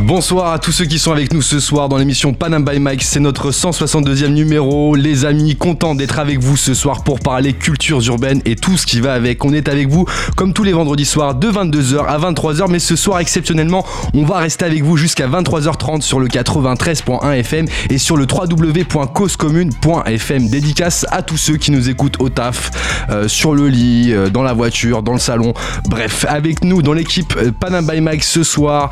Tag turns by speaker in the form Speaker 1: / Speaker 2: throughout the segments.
Speaker 1: Bonsoir à tous ceux qui sont avec nous ce soir dans l'émission Panam by Mike. C'est notre 162e numéro. Les amis, content d'être avec vous ce soir pour parler cultures urbaines et tout ce qui va avec. On est avec vous comme tous les vendredis soirs de 22h à 23h. Mais ce soir, exceptionnellement, on va rester avec vous jusqu'à 23h30 sur le 93.1 FM et sur le www.causecommune.fm. Dédicace à tous ceux qui nous écoutent au taf, euh, sur le lit, euh, dans la voiture, dans le salon. Bref, avec nous dans l'équipe euh, Panam by Mike ce soir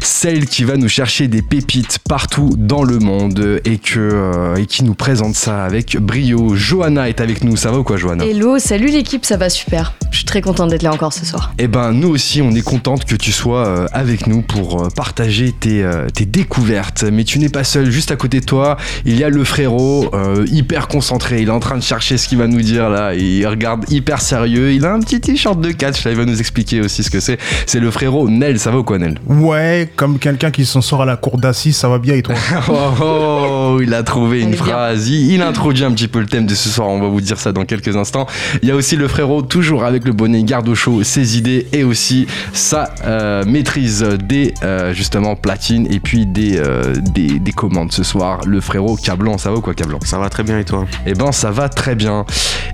Speaker 1: celle qui va nous chercher des pépites partout dans le monde et, que, euh, et qui nous présente ça avec brio. Johanna est avec nous, ça va ou quoi Johanna?
Speaker 2: Hello, salut l'équipe, ça va super. Je suis très contente d'être là encore ce soir.
Speaker 1: Eh ben nous aussi on est contente que tu sois euh, avec nous pour euh, partager tes, tes, découvertes. Mais tu n'es pas seul, juste à côté de toi, il y a le frérot hyper concentré, il est en train de chercher ce qu'il va nous dire là, il regarde hyper sérieux, il a un petit t-shirt de catch, là il va nous expliquer aussi ce que c'est. C'est le frérot Nel, ça va ou quoi Nel?
Speaker 3: Ouais, comme quelqu'un qui s'en sort à la cour d'assises, ça va bien et toi
Speaker 1: oh, oh, il a trouvé une phrase. Il, introduit un petit peu le thème de ce soir. On va vous dire ça dans quelques instants. Il y a aussi le frérot, toujours avec le bonnet garde au chaud, ses idées et aussi sa euh, maîtrise des euh, justement platines et puis des, euh, des, des, commandes ce soir. Le frérot Cablan, ça va ou quoi Cablan?
Speaker 4: Ça va très bien et toi?
Speaker 1: Eh ben ça va très bien.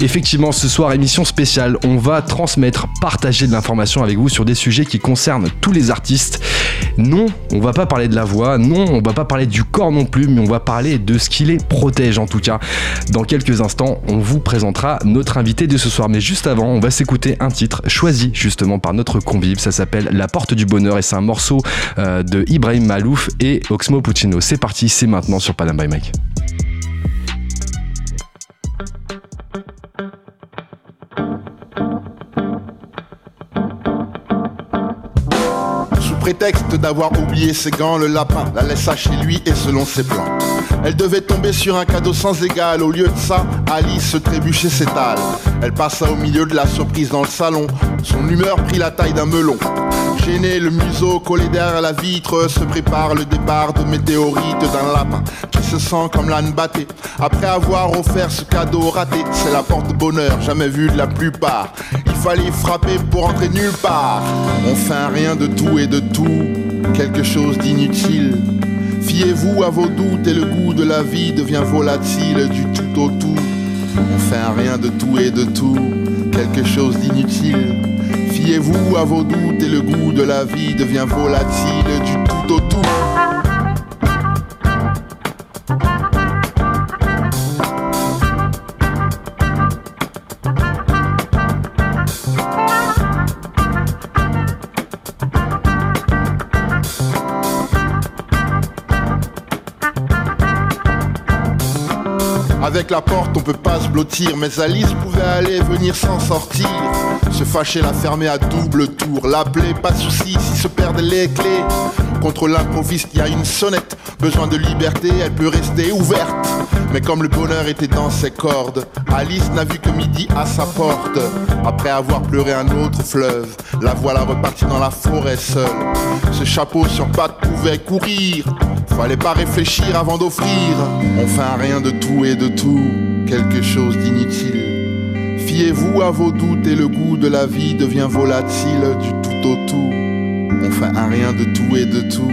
Speaker 1: Effectivement, ce soir, émission spéciale, on va transmettre, partager de l'information avec vous sur des sujets qui concernent tous les artistes. Non, on va pas parler de la voix, non, on va pas parler du corps non plus, mais on va parler de ce qui les protège en tout cas. Dans quelques instants, on vous présentera notre invité de ce soir, mais juste avant, on va s'écouter un titre choisi justement par notre convive, ça s'appelle La Porte du Bonheur et c'est un morceau euh, de Ibrahim Malouf et Oxmo Puccino. C'est parti, c'est maintenant sur Panam by Mike.
Speaker 5: Prétexte d'avoir oublié ses gants, le lapin la laissa chez lui et selon ses plans. Elle devait tomber sur un cadeau sans égal. Au lieu de ça, Alice se trébuchait s'étale. Elle passa au milieu de la surprise dans le salon. Son humeur prit la taille d'un melon. Gêné, le museau collé derrière la vitre, se prépare le départ de météorite d'un lapin qui se sent comme l'âne batté. Après avoir offert ce cadeau raté, c'est la porte bonheur, jamais vue de la plupart. Il fallait frapper pour entrer nulle part. On un rien de tout et de tout, quelque chose d'inutile. Fiez-vous à vos doutes et le goût de la vie devient volatile du tout au tout. On fait un rien de tout et de tout, quelque chose d'inutile. Fiez-vous à vos doutes et le goût de la vie devient volatile du tout au tout. La porte, on peut pas se blottir, mais Alice pouvait aller venir sans sortir. Se fâcher, la fermer à double tour, l'appeler, pas de soucis si se perdent les clés. Contre l'improviste, il y a une sonnette. Besoin de liberté, elle peut rester ouverte. Mais comme le bonheur était dans ses cordes, Alice n'a vu que midi à sa porte. Après avoir pleuré un autre fleuve, la voilà repartie dans la forêt seule. Ce chapeau sur pattes pouvait courir. Fallait pas réfléchir avant d'offrir. On fait un rien de tout et de tout, quelque chose d'inutile. Fiez-vous à vos doutes et le goût de la vie devient volatile du tout au tout. On fait un rien de tout et de tout,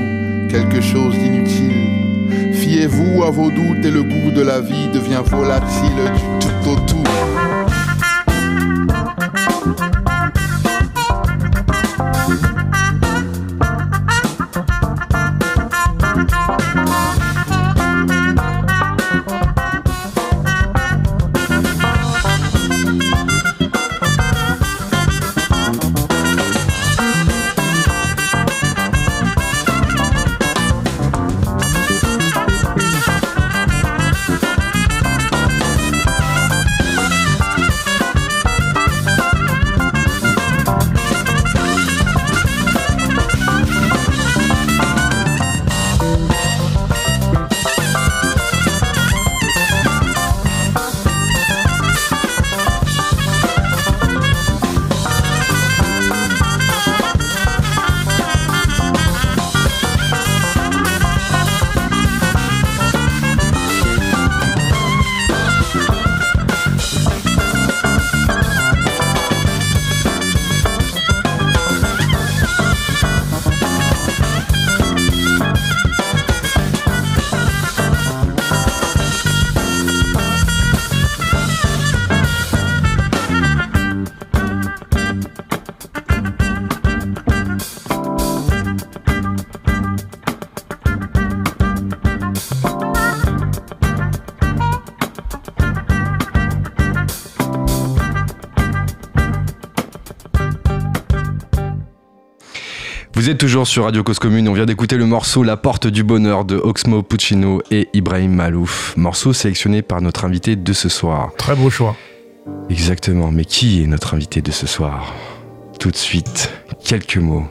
Speaker 5: quelque chose d'inutile. Fiez-vous à vos doutes et le goût de la vie devient volatile du tout au tout.
Speaker 1: Vous êtes toujours sur Radio Cause Commune. On vient d'écouter le morceau La Porte du Bonheur de Oxmo Puccino et Ibrahim Malouf. Morceau sélectionné par notre invité de ce soir.
Speaker 3: Très beau choix.
Speaker 1: Exactement. Mais qui est notre invité de ce soir? Tout de suite, quelques mots.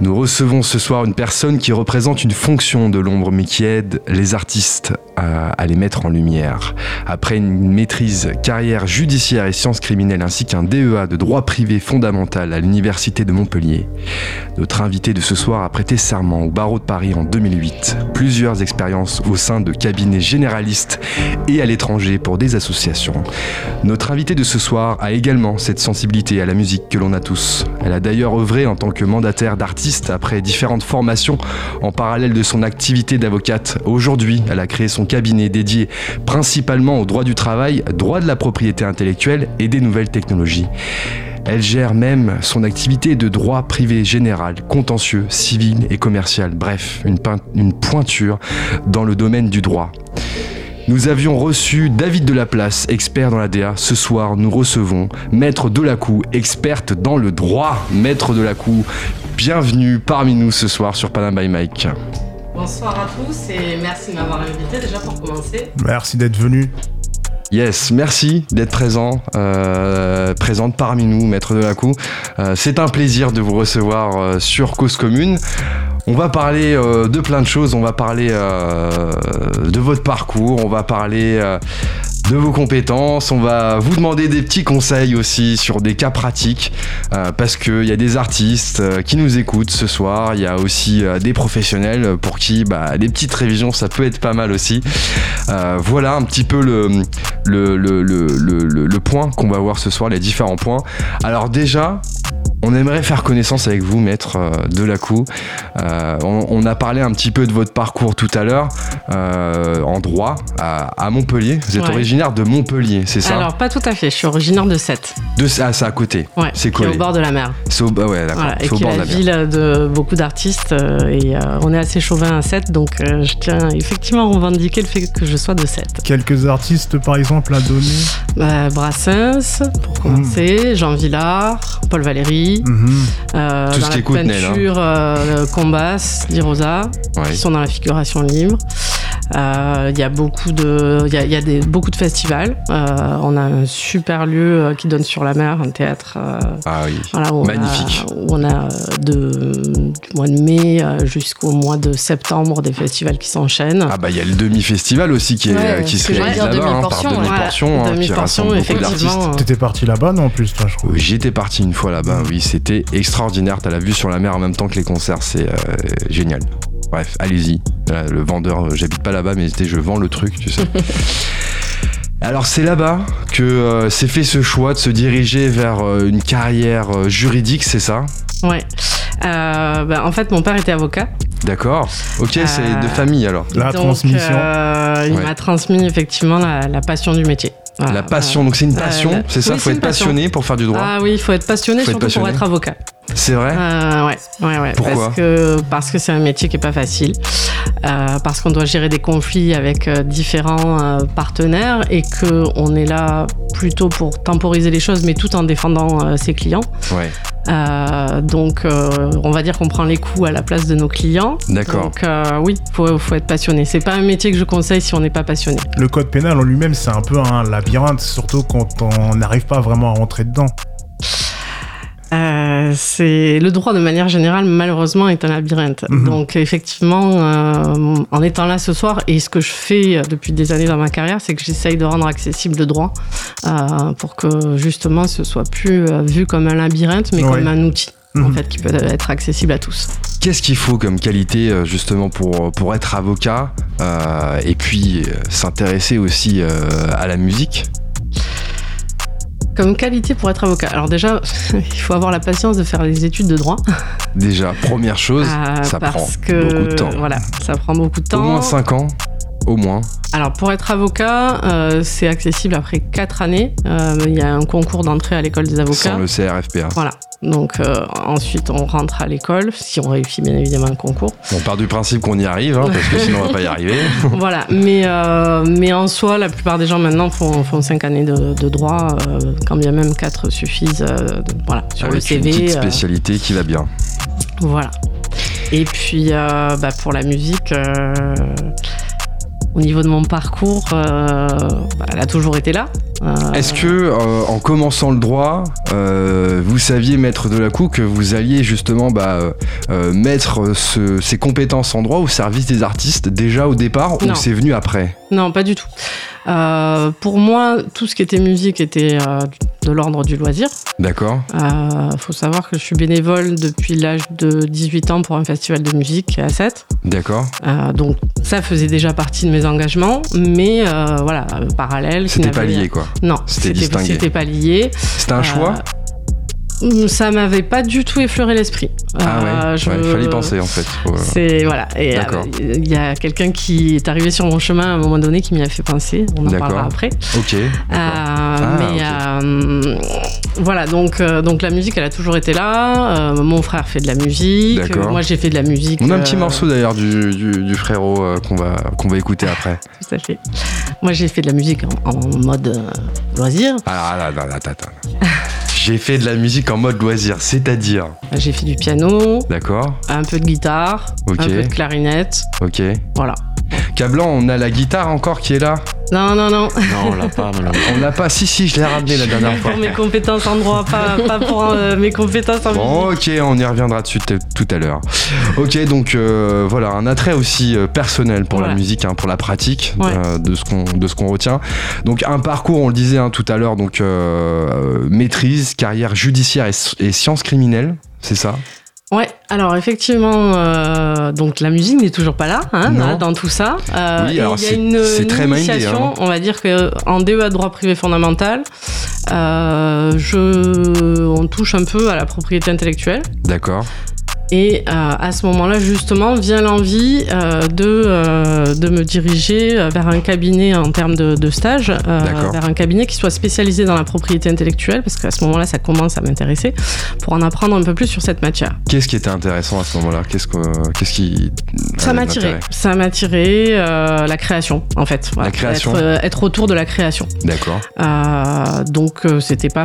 Speaker 1: Nous recevons ce soir une personne qui représente une fonction de l'ombre mais qui aide les artistes à, les mettre en lumière. Après une maîtrise carrière judiciaire et sciences criminelles ainsi qu'un DEA de droit privé fondamental à l'université de Montpellier, notre invité de ce soir a prêté serment au barreau de Paris en 2008. Plusieurs expériences au sein de cabinets généralistes et à l'étranger pour des associations. Notre invité de ce soir a également cette sensibilité à la musique que l'on a tous. Elle a d'ailleurs œuvré en tant que mandataire après différentes formations en parallèle de son activité d'avocate. Aujourd'hui, elle a créé son cabinet dédié principalement au droit du travail, droit de la propriété intellectuelle et des nouvelles technologies. Elle gère même son activité de droit privé général, contentieux, civil et commercial. Bref, une pointure dans le domaine du droit. Nous avions reçu David Delaplace, expert dans la DA. Ce soir, nous recevons Maître Delacou, experte dans le droit. Maître Delacou, bienvenue parmi nous ce soir sur Panam by Mike.
Speaker 4: Bonsoir à tous et merci de m'avoir invité déjà pour commencer.
Speaker 3: Merci d'être venu.
Speaker 1: Yes, merci d'être présent, euh, présente parmi nous, Maître Delacou. Euh, C'est un plaisir de vous recevoir euh, sur Cause Commune. On va parler euh, de plein de choses. On va parler euh, de votre parcours. On va parler euh, de vos compétences. On va vous demander des petits conseils aussi sur des cas pratiques. euh, parce qu'il y a des artistes euh, qui nous écoutent ce soir. Il y a aussi euh, des professionnels pour qui bah, des petites révisions, ça peut être pas mal aussi. Euh, voilà un petit peu le, le, le, le, point qu'on va voir ce soir, les différents points. Alors déjà, on aimerait faire connaissance avec vous, maître euh, Delacou. Euh, on, on a parlé un petit peu de votre parcours tout à l'heure euh, en droit à, à Montpellier. Vous êtes
Speaker 4: Ouais.
Speaker 1: originaire de Montpellier, c'est ça?
Speaker 4: Alors, pas tout à fait, je suis originaire de Sète,
Speaker 1: de, Ah, c'est à côté.
Speaker 4: ouais,
Speaker 1: C'est
Speaker 4: qui est
Speaker 1: collé.
Speaker 4: au bord de la mer.
Speaker 1: C'est au, ouais.
Speaker 4: Voilà, et
Speaker 1: au
Speaker 4: qui est
Speaker 1: bord de
Speaker 4: la
Speaker 1: la mer.
Speaker 4: ville de beaucoup d'artistes. euh, et euh, on est assez chauvin à Sète, donc euh, je tiens effectivement à revendiquer le fait que je sois de Sète.
Speaker 3: Quelques artistes, par exemple, à donner?
Speaker 4: Bah, Brassens, pour commencer, Jean Villard, Paul Valéry.
Speaker 3: Mhm.
Speaker 4: euh,
Speaker 1: Tout ce
Speaker 4: dans
Speaker 1: qui
Speaker 4: la
Speaker 1: est Kootenay, hein.
Speaker 4: peinture, euh, Combas, Di Rosa.
Speaker 1: Ouais.
Speaker 4: qui sont dans la figuration libre. Euh, Il y a beaucoup de, il y a, il y a des, beaucoup de festivals. Euh, on a un super lieu euh, qui donne sur la mer, un théâtre. euh,
Speaker 1: Ah oui.
Speaker 4: voilà, où
Speaker 1: Magnifique.
Speaker 4: On a, où on a euh, de, du mois de mai euh, jusqu'au mois de septembre des festivals qui s'enchaînent.
Speaker 1: Ah bah il y a le demi-festival aussi qui, est,
Speaker 2: Ouais,
Speaker 1: qui se réalise là-bas, hein, par
Speaker 2: demi-portion, ouais.
Speaker 1: demi-portion, hein, qui
Speaker 4: Demi-portion,
Speaker 1: rassemble beaucoup d'artistes.
Speaker 4: effectivement.
Speaker 3: T'étais parti là-bas, non, en plus, toi, je crois.
Speaker 1: Oui, J'y étais parti une fois là-bas, oui, c'était extraordinaire. T'as la vue sur la mer en même temps que les concerts, c'est euh, génial. Bref, allez-y. Le vendeur, euh, j'habite pas là-bas, mais c'était je vends le truc, tu sais. Alors c'est là-bas que euh, s'est fait ce choix de se diriger vers euh, une carrière euh, juridique, c'est ça?
Speaker 4: Ouais. Euh, ben, en fait, mon père était avocat.
Speaker 1: D'accord. Ok, c'est de famille alors.
Speaker 3: La
Speaker 4: Donc,
Speaker 3: transmission.
Speaker 4: euh, il
Speaker 1: Ouais.
Speaker 4: m'a transmis effectivement la, la passion du métier. Voilà.
Speaker 1: La passion, donc c'est une
Speaker 4: Euh,
Speaker 1: passion, c'est ça
Speaker 4: oui,
Speaker 1: Faut être
Speaker 4: passion.
Speaker 1: passionné pour faire du droit.
Speaker 4: Ah oui, il faut être passionné,
Speaker 1: Faut être
Speaker 4: surtout
Speaker 1: passionné.
Speaker 4: pour être avocat.
Speaker 1: C'est vrai?
Speaker 4: Euh, ouais, ouais, ouais.
Speaker 1: Pourquoi
Speaker 4: parce que parce que c'est un métier qui est pas facile, Euh, parce qu'on doit gérer des conflits avec euh, différents euh, partenaires et que on est là plutôt pour temporiser les choses, mais tout en défendant ses clients.
Speaker 1: Ouais.
Speaker 4: Euh, donc, euh, on va dire qu'on prend les coups à la place de nos clients.
Speaker 1: D'accord.
Speaker 4: Donc, euh, oui, faut faut être passionné. C'est pas un métier que je conseille si on n'est pas passionné.
Speaker 3: Le code pénal en lui-même, c'est un peu un labyrinthe, surtout quand on n'arrive pas vraiment à rentrer dedans.
Speaker 4: Euh, c'est le droit de manière générale malheureusement est un labyrinthe.
Speaker 3: Mhm.
Speaker 4: Donc effectivement, euh, en étant là ce soir et ce que je fais depuis des années dans ma carrière, c'est que j'essaye de rendre accessible le droit euh, pour que justement ce soit plus euh, vu comme un labyrinthe, mais
Speaker 3: Ouais.
Speaker 4: comme un outil en
Speaker 3: Mhm.
Speaker 4: fait qui peut être accessible à tous.
Speaker 1: Qu'est-ce qu'il faut comme qualité euh, justement pour, pour être avocat euh, et puis euh, s'intéresser aussi euh, à la musique?
Speaker 4: Comme qualité pour être avocat. Alors déjà, il faut avoir la patience de faire les études de droit.
Speaker 1: Déjà, première chose,
Speaker 4: Euh,
Speaker 1: ça prend
Speaker 4: que,
Speaker 1: beaucoup de temps.
Speaker 4: Voilà, ça prend beaucoup de
Speaker 1: Au
Speaker 4: temps.
Speaker 1: moins 5 ans au moins
Speaker 4: Alors, pour être avocat, euh, c'est accessible après 4 années. Euh, Il y a un concours d'entrée à l'école des avocats.
Speaker 1: sans le CRFPA.
Speaker 4: Voilà. Donc, euh, ensuite, on rentre à l'école, si on réussit bien évidemment le concours.
Speaker 1: On part du principe qu'on y arrive, hein, parce que sinon on va pas y arriver.
Speaker 4: voilà. Mais, mais en soi, la plupart des gens maintenant font, font 5 années de, de droit, quand bien même 4 suffisent. voilà, sur
Speaker 1: Avec
Speaker 4: le CV.
Speaker 1: une petite spécialité qui va bien.
Speaker 4: Voilà. Et puis, bah, pour la musique, au niveau de mon parcours, euh, bah, elle a toujours été là. Euh,
Speaker 1: Est-ce que, euh, en commençant le droit, euh, vous saviez, maître de la coup, que vous alliez justement bah, euh, mettre ce- ces compétences en droit au service des artistes déjà au départ
Speaker 4: Non.
Speaker 1: ou c'est venu après?
Speaker 4: Non, pas du tout. Pour moi, tout ce qui était musique était de l'ordre du loisir.
Speaker 1: D'accord
Speaker 4: Il faut savoir que je suis bénévole depuis l'âge de 18 ans pour un festival de musique à 7.
Speaker 1: D'accord
Speaker 4: donc ça faisait déjà partie de mes engagements, mais voilà, parallèle.
Speaker 1: C'était pas lié quoi.
Speaker 4: Non,
Speaker 1: C'était
Speaker 4: pas lié.
Speaker 1: C'était un choix
Speaker 4: Euh, Ça m'avait pas du tout effleuré l'esprit.
Speaker 1: Ah ouais,
Speaker 4: Euh, je-
Speaker 1: ouais, il fallait y penser en fait. Faut-
Speaker 4: C'est voilà. Et euh,
Speaker 1: D'accord.
Speaker 4: il y a quelqu'un qui est arrivé sur mon chemin à un moment donné qui m'y a fait penser. On en parlera après.
Speaker 1: Ok.
Speaker 4: Euh,
Speaker 1: d'accord.
Speaker 4: mais euh, voilà, donc, euh, donc la musique, elle a toujours été là. Euh, mon frère fait de la musique.
Speaker 1: D'accord.
Speaker 4: Moi, j'ai fait de la musique.
Speaker 1: On a un petit
Speaker 4: euh,
Speaker 1: morceau d'ailleurs du, du, du frérot euh, qu'on va, qu'on va écouter après.
Speaker 4: Tout à fait. Moi, j'ai fait de la musique en, en mode euh, loisir.
Speaker 1: Ah là, là, là, attends. J'ai fait de la musique en mode loisir, c'est-à-dire.
Speaker 4: J'ai fait du piano,
Speaker 1: D'accord
Speaker 4: un peu de guitare,
Speaker 1: Ok.
Speaker 4: un peu de clarinette.
Speaker 1: Ok.
Speaker 4: Voilà.
Speaker 1: Cablan, on a la guitare encore qui est là
Speaker 4: Non, non, non.
Speaker 6: Non, on l'a pas, malheureusement.
Speaker 1: On l'a pas. Si, si, je l'ai ramené la dernière fois.
Speaker 4: pour mes compétences en droit, pas, pas pour euh, mes compétences en
Speaker 1: Bon,
Speaker 4: musique.
Speaker 1: ok, on y reviendra dessus tout à l'heure. Ok, donc euh, voilà, un attrait aussi euh, personnel pour la musique, hein, pour la pratique
Speaker 4: Ouais.
Speaker 1: euh, de ce qu'on de ce qu'on retient. Donc un parcours, on le disait hein, tout à l'heure, donc euh, maîtrise, carrière judiciaire et, et sciences criminelles, c'est ça?
Speaker 4: Ouais, alors effectivement, euh, donc la musique n'est toujours pas là, hein, là, dans tout ça. Euh,
Speaker 1: Oui,
Speaker 4: et
Speaker 1: alors
Speaker 4: il y a
Speaker 1: c'est-
Speaker 4: une,
Speaker 1: très
Speaker 4: initiation,
Speaker 1: hein.
Speaker 4: on va dire que en DEA droit privé fondamental, euh, je, on touche un peu à la propriété intellectuelle.
Speaker 1: D'accord.
Speaker 4: Et euh, à ce moment-là, justement, vient l'envie euh, de, euh, de me diriger vers un cabinet en termes de, de stage, vers un cabinet qui soit spécialisé dans la propriété intellectuelle, parce qu'à ce moment-là, ça commence à m'intéresser, pour en apprendre un peu plus sur cette matière.
Speaker 1: Qu'est-ce qui était intéressant à ce moment-là? Qu'est-ce que- qu'est-ce qui
Speaker 4: Ça
Speaker 1: avait
Speaker 4: m'a
Speaker 1: de
Speaker 4: attiré.
Speaker 1: l'intérêt?
Speaker 4: Ça m'a attiré euh, la création, en fait. Voilà.
Speaker 1: La création.
Speaker 4: Être, être autour de la création.
Speaker 1: D'accord.
Speaker 4: Euh, donc, c'était pas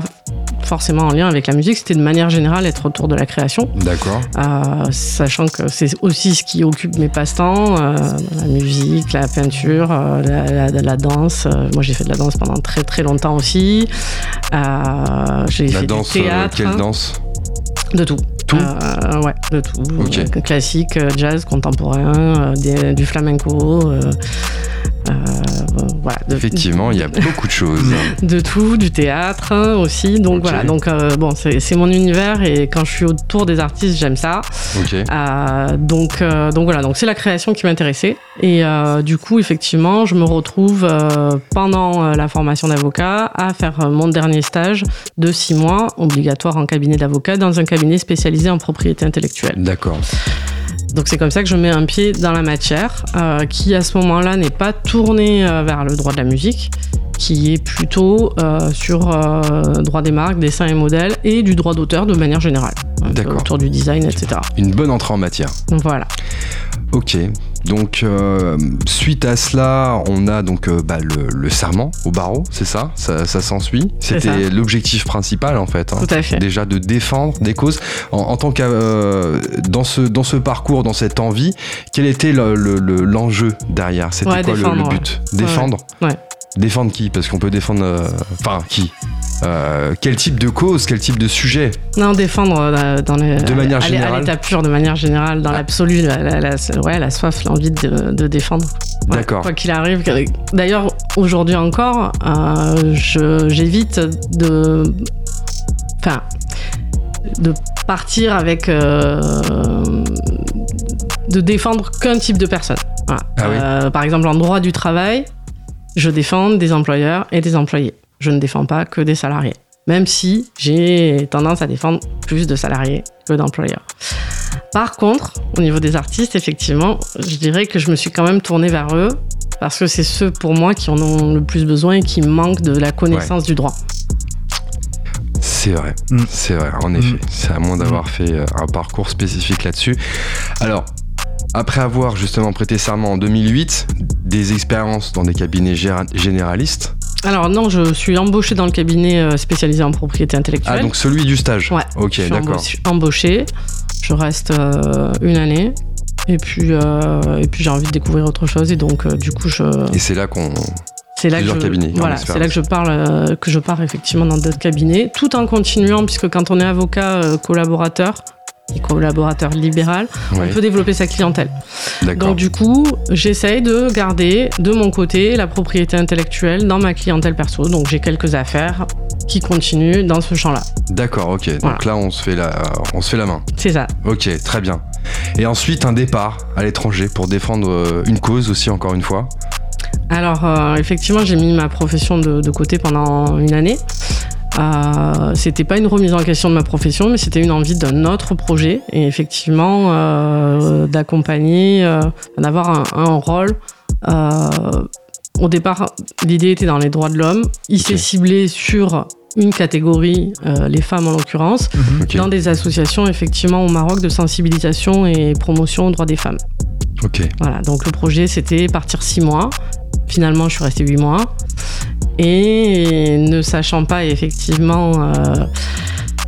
Speaker 4: forcément en lien avec la musique, c'était de manière générale être autour de la création.
Speaker 1: D'accord.
Speaker 4: Euh, sachant que c'est aussi ce qui occupe mes passe-temps, euh, la musique, la peinture, euh, la, la- la danse. Moi, j'ai fait de la danse pendant très très longtemps aussi. J'ai fait
Speaker 1: danse,
Speaker 4: du théâtre,
Speaker 1: quelle dance
Speaker 4: de tout.
Speaker 1: Tout?
Speaker 4: Euh, Ouais, de tout.
Speaker 1: Ok.
Speaker 4: Euh, classique, jazz, contemporain, des- du flamenco. euh, voilà, de,
Speaker 1: Effectivement, il y a beaucoup de choses.
Speaker 4: de tout, du théâtre aussi. Donc voilà, donc euh, bon, c'est mon univers et quand je suis autour des artistes, j'aime ça. Euh, donc, euh, donc voilà, donc c'est la création qui m'intéressait. Et du coup, effectivement, je me retrouve pendant la formation d'avocat à faire mon dernier stage de six mois, obligatoire en cabinet d'avocat, dans un cabinet spécialisé en propriété intellectuelle.
Speaker 1: D'accord.
Speaker 4: Donc c'est comme ça que je mets un pied dans la matière, euh, qui à ce moment-là n'est pas tournée euh, vers le droit de la musique, qui est plutôt euh, sur euh, droit des marques, dessins et modèles, et du droit d'auteur de manière générale,
Speaker 1: D'accord.
Speaker 4: autour du design, etc.
Speaker 1: Une bonne entrée en matière.
Speaker 4: Voilà.
Speaker 1: Ok. Donc euh, suite à cela, on a donc euh, bah, le, le serment au barreau, c'est ça? Ça, ça s'ensuit? C'était l'objectif principal en fait. hein.
Speaker 4: Tout à fait.
Speaker 1: Déjà de défendre des causes. En, en tant que euh, dans ce dans ce parcours, dans cette envie, quel était le- le- le- l'enjeu derrière? C'était
Speaker 4: Ouais,
Speaker 1: quoi le- le,
Speaker 4: défendre, ouais.
Speaker 1: but? Défendre?
Speaker 4: Ouais.
Speaker 1: Défendre qui? Parce qu'on peut défendre. euh, Enfin qui? Euh, Quel type de cause Quel type de sujet
Speaker 4: Non, défendre euh, dans les,
Speaker 1: De manière générale.
Speaker 4: À l'état pur, de manière générale, dans
Speaker 1: Ah.
Speaker 4: l'absolu, la, la- la- ouais, la soif, l'envie de, de défendre. Ouais,
Speaker 1: D'accord.
Speaker 4: Quoi qu'il arrive. D'ailleurs, aujourd'hui encore, euh, j'évite de. Enfin. De partir avec. euh, de défendre qu'un type de personne. Voilà.
Speaker 1: Ah oui.
Speaker 4: Par exemple, en droit du travail, je défends des employeurs et des employés. Je ne défends pas que des salariés. Même si j'ai tendance à défendre plus de salariés que d'employeurs. Par contre, au niveau des artistes, effectivement, je dirais que je me suis quand même tournée vers eux parce que c'est ceux pour moi qui en ont le plus besoin et qui manquent de la connaissance du droit.
Speaker 1: C'est vrai,
Speaker 3: Mm.
Speaker 1: c'est vrai, en effet.
Speaker 3: Mm.
Speaker 1: C'est à moins d'avoir fait euh, un parcours spécifique là-dessus. Alors, après avoir justement prêté serment en 2008, des expériences dans des cabinets généralistes.
Speaker 4: Alors non, je suis embauchée dans le cabinet euh, spécialisé en propriété intellectuelle.
Speaker 1: Ah, donc celui du stage
Speaker 4: Ouais.
Speaker 1: Ok,
Speaker 4: je suis
Speaker 1: d'accord.
Speaker 4: embauchée-. Je reste euh, une année. Et puis, euh, et puis j'ai envie de découvrir autre chose. Et donc, euh, du coup, je,
Speaker 1: Et c'est là qu'on.
Speaker 4: c'est là que
Speaker 1: plusieurs
Speaker 4: je,
Speaker 1: cabinets, en
Speaker 4: voilà,
Speaker 1: expérience.
Speaker 4: c'est là que je parle, que je pars effectivement dans d'autres cabinets, tout en continuant, puisque quand on est avocat collaborateur et collaborateur libéral, on peut développer sa clientèle. Donc du coup, j'essaye de garder de mon côté la propriété intellectuelle dans ma clientèle perso. Donc j'ai quelques affaires qui continuent dans ce champ-là.
Speaker 1: D'accord, ok. Donc là, on se, fait la... on se fait la main.
Speaker 4: C'est ça.
Speaker 1: Ok, très bien. Et ensuite, un départ à l'étranger pour défendre euh, une cause aussi, encore une fois.
Speaker 4: Alors euh, effectivement, j'ai mis ma profession de, de côté pendant une année. Euh, c'était pas une remise en question de ma profession, mais c'était une envie d'un autre projet et effectivement euh, d'accompagner, euh, d'avoir un, un rôle. Euh, au départ, l'idée était dans les droits de l'homme. Il s'est ciblé sur une catégorie, les femmes en l'occurrence,
Speaker 1: Ok,
Speaker 4: dans des associations effectivement au Maroc de sensibilisation et promotion aux droits des femmes. Voilà, donc le projet c'était partir six mois. Finalement, je suis restée huit mois. Et ne sachant pas effectivement euh,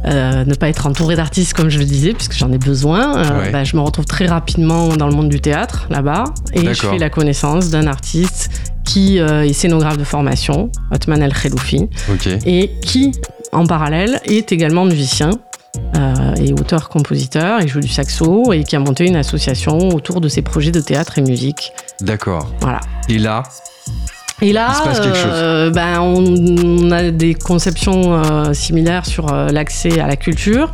Speaker 4: euh, ne pas être entourée d'artistes comme je le disais, puisque j'en ai besoin, euh,
Speaker 1: Ouais.
Speaker 4: bah, je me retrouve très rapidement dans le monde du théâtre là-bas. Et je fais la connaissance d'un artiste qui euh, est scénographe de formation, Otman El Kheloufi, et qui, en parallèle, est également musicien. et auteur-compositeur, il joue du saxo et qui a monté une association autour de ses projets de théâtre et musique.
Speaker 1: D'accord.
Speaker 4: Voilà.
Speaker 1: Et là,
Speaker 4: Et là, euh, ben, on, on a des conceptions euh, similaires sur euh, l'accès à la culture.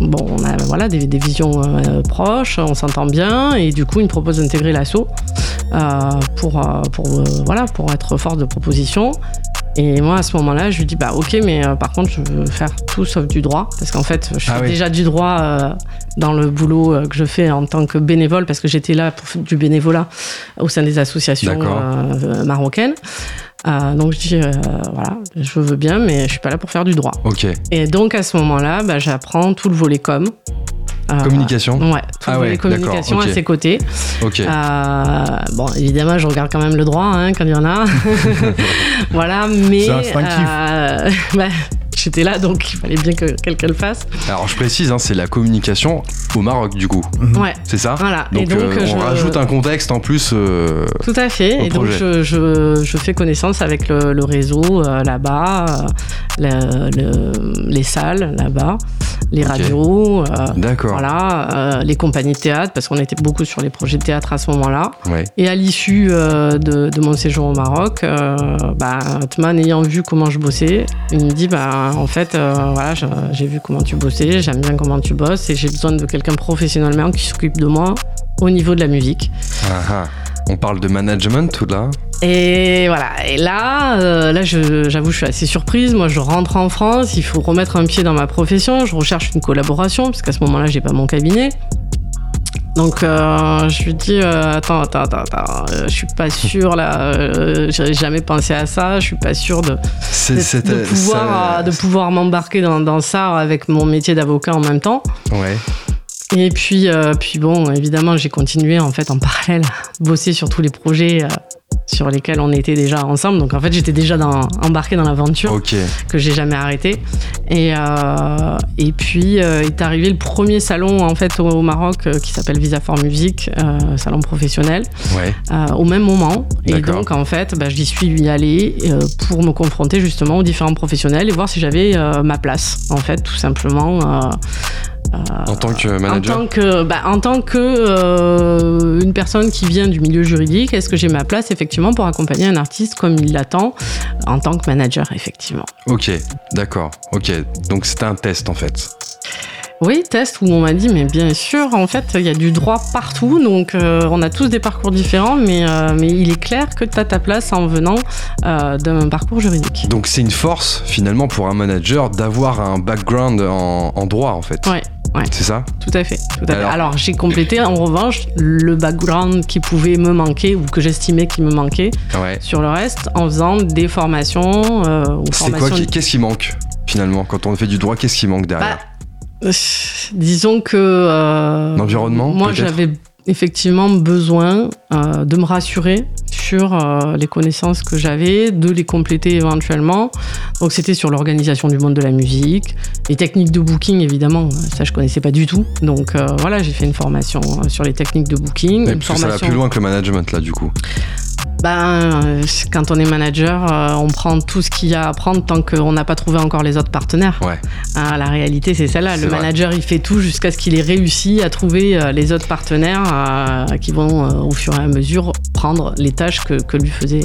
Speaker 4: bon, on a voilà, des, des visions proches, on s'entend bien, et du coup, il me propose d'intégrer l'assaut pour, pour, voilà, pour être force de proposition. Et moi, à ce moment-là, je lui dis, bah ok, mais euh, par contre, je veux faire tout sauf du droit, parce qu'en fait, je
Speaker 1: Ah
Speaker 4: fais
Speaker 1: oui.
Speaker 4: déjà du droit euh, dans le boulot euh, que je fais en tant que bénévole, parce que j'étais là pour faire du bénévolat au sein des associations marocaines. Donc je dis, voilà, je veux bien, mais je suis pas là pour faire du droit.
Speaker 1: Ok.
Speaker 4: Et donc à ce moment-là, bah, j'apprends tout le volet com. Euh,
Speaker 1: Communication.
Speaker 4: Ouais, tout
Speaker 1: Ah ouais,
Speaker 4: volet communication
Speaker 1: d'accord, ok.
Speaker 4: à ses côtés.
Speaker 1: Ok.
Speaker 4: Euh, bon, évidemment, je regarde quand même le droit hein, quand il y en a. voilà, mais.
Speaker 3: C'est instinctif.
Speaker 4: bah, J'étais là, donc il fallait bien que quelqu'un le fasse.
Speaker 1: Alors, je précise, hein, c'est la communication au Maroc, du coup.
Speaker 4: Ouais,
Speaker 1: C'est ça
Speaker 4: voilà.
Speaker 1: Donc,
Speaker 4: et donc,
Speaker 1: euh, on rajoute un contexte en plus. euh,
Speaker 4: Tout à fait.
Speaker 1: au
Speaker 4: Et donc, je, je, je fais connaissance avec le, le réseau euh, là-bas, euh, le- le- les salles là-bas, les radios.
Speaker 1: D'accord.
Speaker 4: Voilà, les compagnies de théâtre, parce qu'on était beaucoup sur les projets de théâtre à ce moment-là.
Speaker 1: Ouais.
Speaker 4: Et à l'issue de, de mon séjour au Maroc, bah, ayant vu comment je bossais, il me dit bah, en fait, euh, voilà, je- j'ai vu comment tu bossais, j'aime bien comment tu bosses et j'ai besoin de quelqu'un professionnellement qui s'occupe de moi au niveau de la musique.
Speaker 1: Ah, ah. On parle de management tout là
Speaker 4: Et voilà, et là, euh, là je- j'avoue, je suis assez surprise. Moi, je rentre en France, il faut remettre un pied dans ma profession, je recherche une collaboration, parce qu'à ce moment-là, j'ai pas mon cabinet. Donc, euh, je lui dis, euh, attends, attends, attends, attends, euh, je suis pas sûre là, euh, j'ai jamais pensé à ça, je suis pas sûre de, de, pouvoir,
Speaker 1: ça-
Speaker 4: de pouvoir m'embarquer dans, dans ça avec mon métier d'avocat en même temps.
Speaker 1: Ouais.
Speaker 4: Et puis, puis bon, évidemment, j'ai continué en fait en parallèle bosser sur tous les projets sur lesquels on était déjà ensemble. Donc en fait, j'étais déjà dans, embarqué dans l'aventure
Speaker 1: Ok.
Speaker 4: que j'ai jamais arrêtée. Et, euh, et puis euh, est arrivé le premier salon en fait au, au Maroc euh, qui s'appelle Visa for Music, euh, salon professionnel,
Speaker 1: Ouais.
Speaker 4: euh, au même moment. Et donc en fait, bah, j'y suis allée euh, pour me confronter justement aux différents professionnels et voir si j'avais euh, ma place en fait, tout simplement. Euh,
Speaker 1: En tant que
Speaker 4: en
Speaker 1: manager
Speaker 4: tant que, bah, en tant que euh, une personne qui vient du milieu juridique, est-ce que j'ai ma place effectivement pour accompagner un artiste comme il l'attend en tant que manager effectivement
Speaker 1: Ok, d'accord. Ok, donc c'était un test en fait.
Speaker 4: Oui, test où on m'a dit mais bien sûr en fait il y a du droit partout donc euh, on a tous des parcours différents mais, euh, mais il est clair que tu as ta place en venant euh, d'un parcours juridique.
Speaker 1: Donc c'est une force finalement pour un manager d'avoir un background en, en droit en fait.
Speaker 4: Ouais, Ouais.
Speaker 1: C'est ça?
Speaker 4: Tout à fait. Tout à.
Speaker 1: Alors-
Speaker 4: Alors, j'ai complété en revanche le background qui pouvait me manquer ou que j'estimais qu'il me manquait
Speaker 1: Ouais.
Speaker 4: sur le reste en faisant des formations euh,
Speaker 1: C'est quoi qui- Qu'est-ce qui manque finalement quand on fait du droit Qu'est-ce qui manque derrière?
Speaker 4: Bah, disons que. euh,
Speaker 1: L'environnement,
Speaker 4: Moi, j'avais effectivement besoin euh, de me rassurer sur euh, les connaissances que j'avais, de les compléter éventuellement. Donc, c'était sur l'organisation du monde de la musique, les techniques de booking, évidemment. Ça, je connaissais pas du tout. Donc, euh, voilà, j'ai fait une formation euh, sur les techniques de booking.
Speaker 1: Et
Speaker 4: une
Speaker 1: ça va plus loin que le management là du coup.
Speaker 4: Ben, euh, quand on est manager, euh, on prend tout ce qu'il y a à prendre tant qu'on n'a pas trouvé encore les autres partenaires.
Speaker 1: Ouais.
Speaker 4: Ah, la réalité, c'est celle-là. Le
Speaker 1: vrai.
Speaker 4: manager, il fait tout jusqu'à ce qu'il ait réussi à trouver euh, les autres partenaires euh, qui vont, euh, au fur et à mesure, prendre les tâches que, que lui faisait.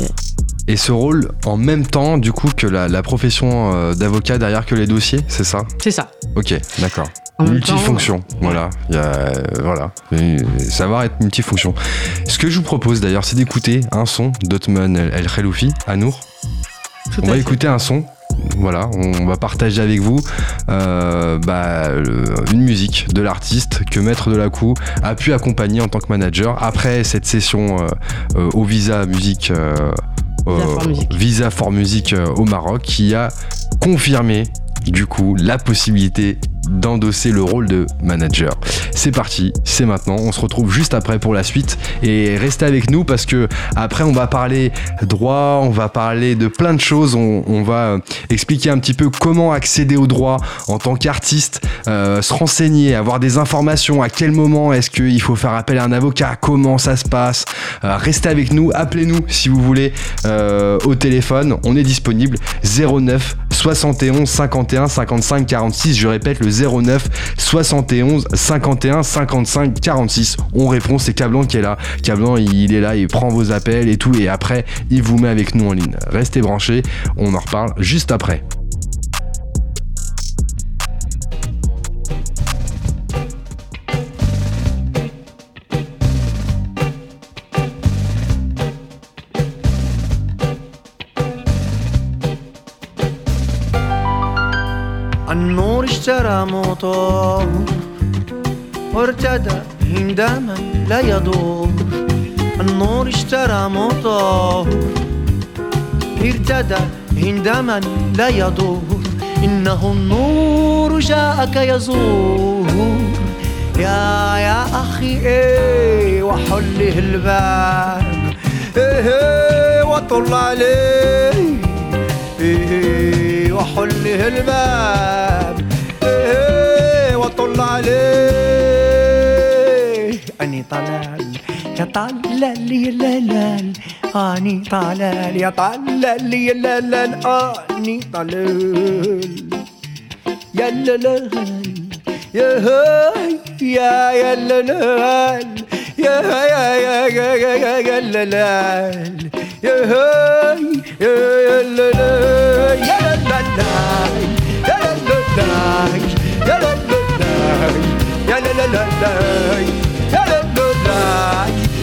Speaker 1: Et ce rôle en même temps du coup que la, la profession euh, d'avocat derrière que les dossiers, c'est ça?
Speaker 4: C'est ça.
Speaker 1: Ok, d'accord.
Speaker 4: Temps,
Speaker 1: Multifonction, voilà. Il y a, euh, voilà. Et savoir être multifonction. Ce que je vous propose d'ailleurs, c'est d'écouter un son d'Otman El El Kheloufi, Anour. On va
Speaker 4: fait.
Speaker 1: écouter un son. Voilà, on va partager avec vous euh, bah, une musique de l'artiste que Maître de la Cou a pu accompagner en tant que manager après cette session euh, euh, au Visa Musique, euh,
Speaker 4: Visa for Music.
Speaker 1: Visa for Music, euh, au Maroc qui a confirmé du coup la possibilité d'endosser le rôle de manager. C'est parti, c'est maintenant, on se retrouve juste après pour la suite. Et restez avec nous parce que après on va parler droit, on va parler de plein de choses, on, va expliquer un petit peu comment accéder au droit en tant qu'artiste, euh, se renseigner, avoir des informations, à quel moment est-ce qu'il faut faire appel à un avocat, comment ça se passe? Euh, restez avec nous, appelez-nous si vous voulez euh, au téléphone, on est disponible. 09 71 51 55 46, je répète le 09 71 51 55 46. On répond, c'est Cablan qui est là. Cablan, il est là, il prend vos appels et tout, et après, il vous met avec nous en ligne. Restez branchés, on en reparle juste après.
Speaker 7: اشترى موتور وارتدى هنداما لا يدور النور اشترى موتور ارتدى هنداما لا يدور إنه النور جاءك يزور. يا يا أخي إيه وحله الباب. إيه إيه وطل عليه. إيه وحله الباب. وطل عليه. أني طلال يا طلال يا لالال أني طلال يا طلال يا لالال أني طلال. يا لالال يا هاي يا يا لالال يا يا يا يا يا يا لالال يا هاي يا يا لالال يا لالال يا لالال la. Yeah la la la.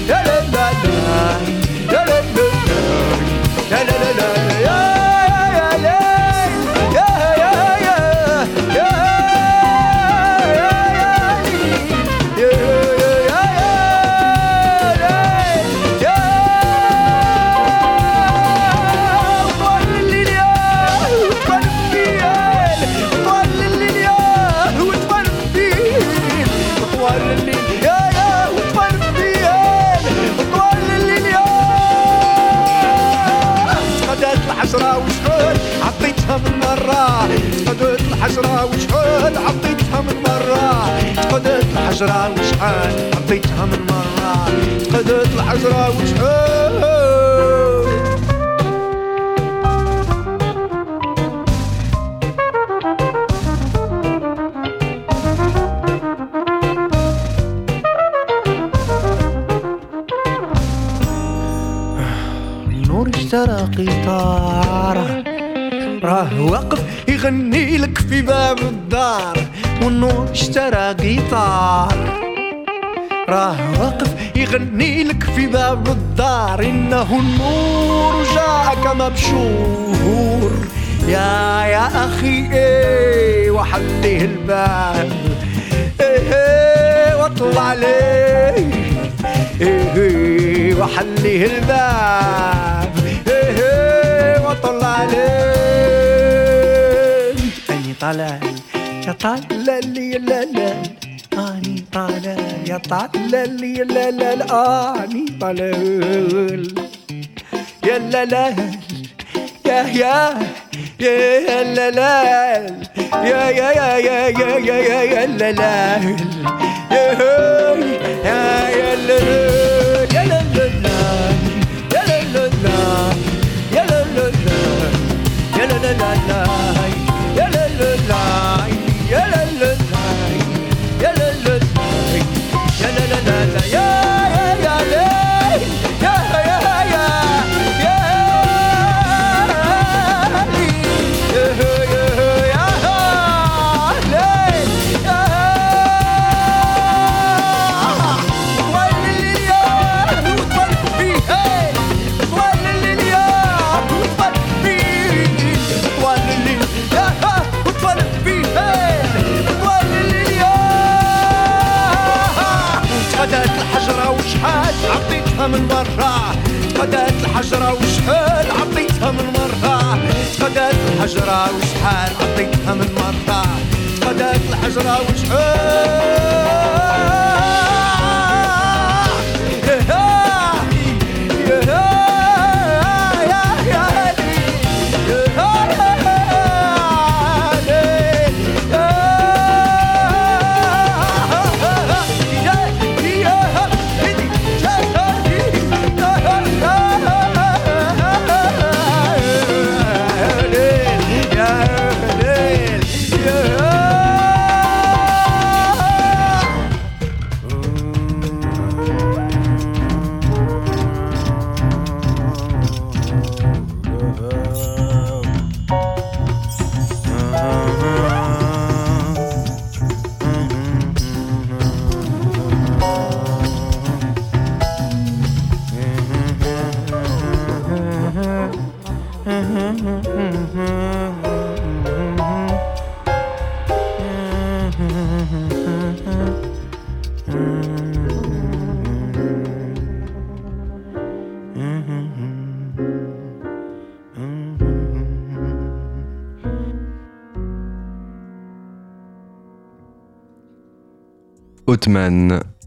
Speaker 7: Yeah la la la. Yeah la la la. Yeah la la la. الحجرة وشحال حطيتها من مرة. تقدت الحجرة وشحال حطيتها من مرة. تقدت الحجرة وشحال. اشترى قطار. راه واقف يغني لك في باب الدار والنور اشترى قطار راه واقف يغني لك في باب الدار إنه النور جاءك مبشور. يا يا أخي إيه وحده الباب. إيه, واطلع ليه إيه, إيه وحله الباب. أني طالع يا طالع لي لا لا أني طالع يا طالع لي لا لا أني طالع يا لا لا يا يا يا لا لا يا يا يا يا يا يا يا يا لا لا يا يا يا لا يا لا لا لا يا لا لا لا يا لا لا لا يا لا من برا تفدات الحجرة وشحال عطيتها من مرة. تفدات الحجرة وشحال عطيتها من مرة. تفدات الحجرة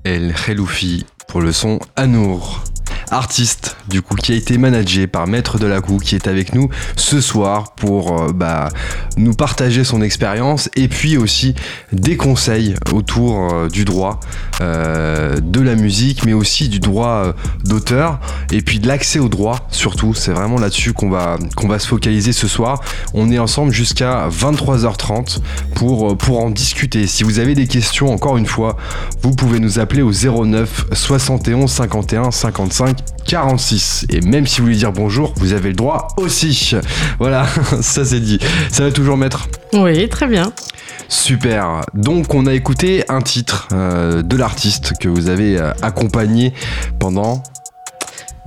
Speaker 1: El Kheloufi pour le son Anour. Artiste, du coup, qui a été managé par Maître de la Cou, qui est avec nous ce soir pour euh, bah, nous partager son expérience et puis aussi des conseils autour euh, du droit euh, de la musique, mais aussi du droit d'auteur et puis de l'accès au droit surtout. C'est vraiment là-dessus qu'on va, qu'on va se focaliser ce soir. On est ensemble jusqu'à 23h30 pour, pour en discuter. Si vous avez des questions, encore une fois, vous pouvez nous appeler au 09 71 51 55 46. Et même si vous voulez dire bonjour, vous avez le droit aussi. Voilà, ça c'est dit. Ça va toujours mettre
Speaker 4: Oui, très bien.
Speaker 1: Super. Donc on a écouté un titre euh, de l'artiste que vous avez euh, accompagné pendant,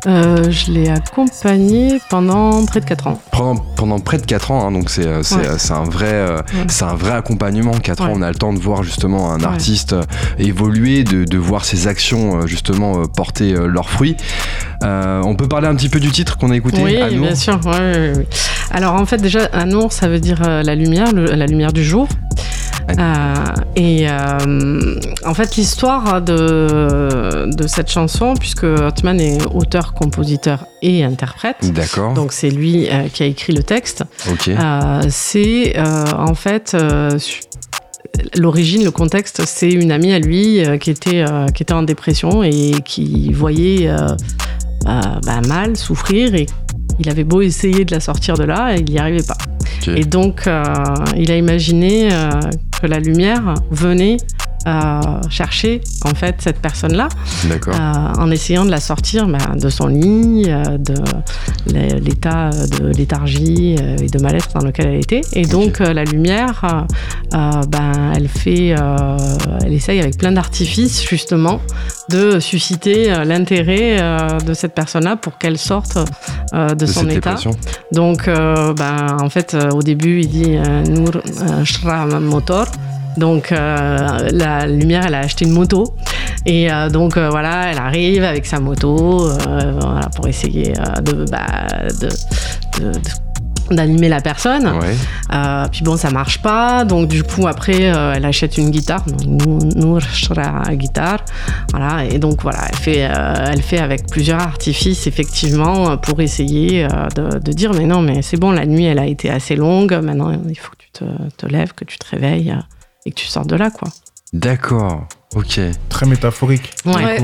Speaker 4: Euh, je l'ai accompagné pendant près de 4 ans.
Speaker 1: pendant, pendant près de 4 ans. hein. donc c'est euh, c'est,
Speaker 4: Ouais.
Speaker 1: euh, c'est un, vrai, euh,
Speaker 4: Ouais.
Speaker 1: c'est un vrai accompagnement. 4 ans, on a le temps de voir justement un artiste évoluer, de, de voir ses actions justement porter leurs fruits. Euh, on peut parler un petit peu du titre qu'on a écouté
Speaker 4: Oui,
Speaker 1: Anour
Speaker 4: bien sûr. Alors en fait déjà Anour ça veut dire la lumière, le- la lumière du jour. Euh, et euh, en fait l'histoire de, de cette chanson, puisque Hotman est auteur, compositeur et interprète,
Speaker 1: D'accord.
Speaker 4: donc c'est lui euh, qui a écrit le texte,
Speaker 1: Ok.
Speaker 4: c'est en fait l'origine, le contexte, c'est une amie à lui euh, qui, était, euh, qui était en dépression et qui voyait euh, bah, mal, souffrir et il avait beau essayer de la sortir de là, il n'y arrivait pas. Et donc, il a imaginé la lumière venait euh, chercher en fait cette personne-là euh, en essayant de la sortir bah, de son lit, euh, de l'é- l'état de léthargie euh, et de mal-être dans lequel elle était. Et donc euh, la lumière, euh, euh, ben, elle fait, euh, elle essaye avec plein d'artifices justement de susciter euh, l'intérêt euh, de cette personne-là pour qu'elle sorte euh, de,
Speaker 1: de
Speaker 4: son état.
Speaker 1: dépression.
Speaker 4: Donc, euh, ben, en fait, euh, au début, il dit euh, Nour euh, Shra motor. Donc, euh, la lumière, elle a acheté une moto. Et euh, donc euh, voilà, elle arrive avec sa moto voilà, pour essayer de, bah, de, de- de- d'animer la personne.
Speaker 1: Ouais.
Speaker 4: Euh, puis bon, ça marche pas. Donc du coup, après, euh, elle achète une guitare. Nour guitare. Voilà. Et donc voilà, elle fait, euh, elle fait avec plusieurs artifices effectivement pour essayer de, de dire mais non, mais c'est bon, la nuit elle a été assez longue. Maintenant, il faut que tu te, te lèves, que tu te réveilles et que tu sortes de là, quoi.
Speaker 1: D'accord. Ok.
Speaker 3: Très métaphorique.
Speaker 2: Ouais.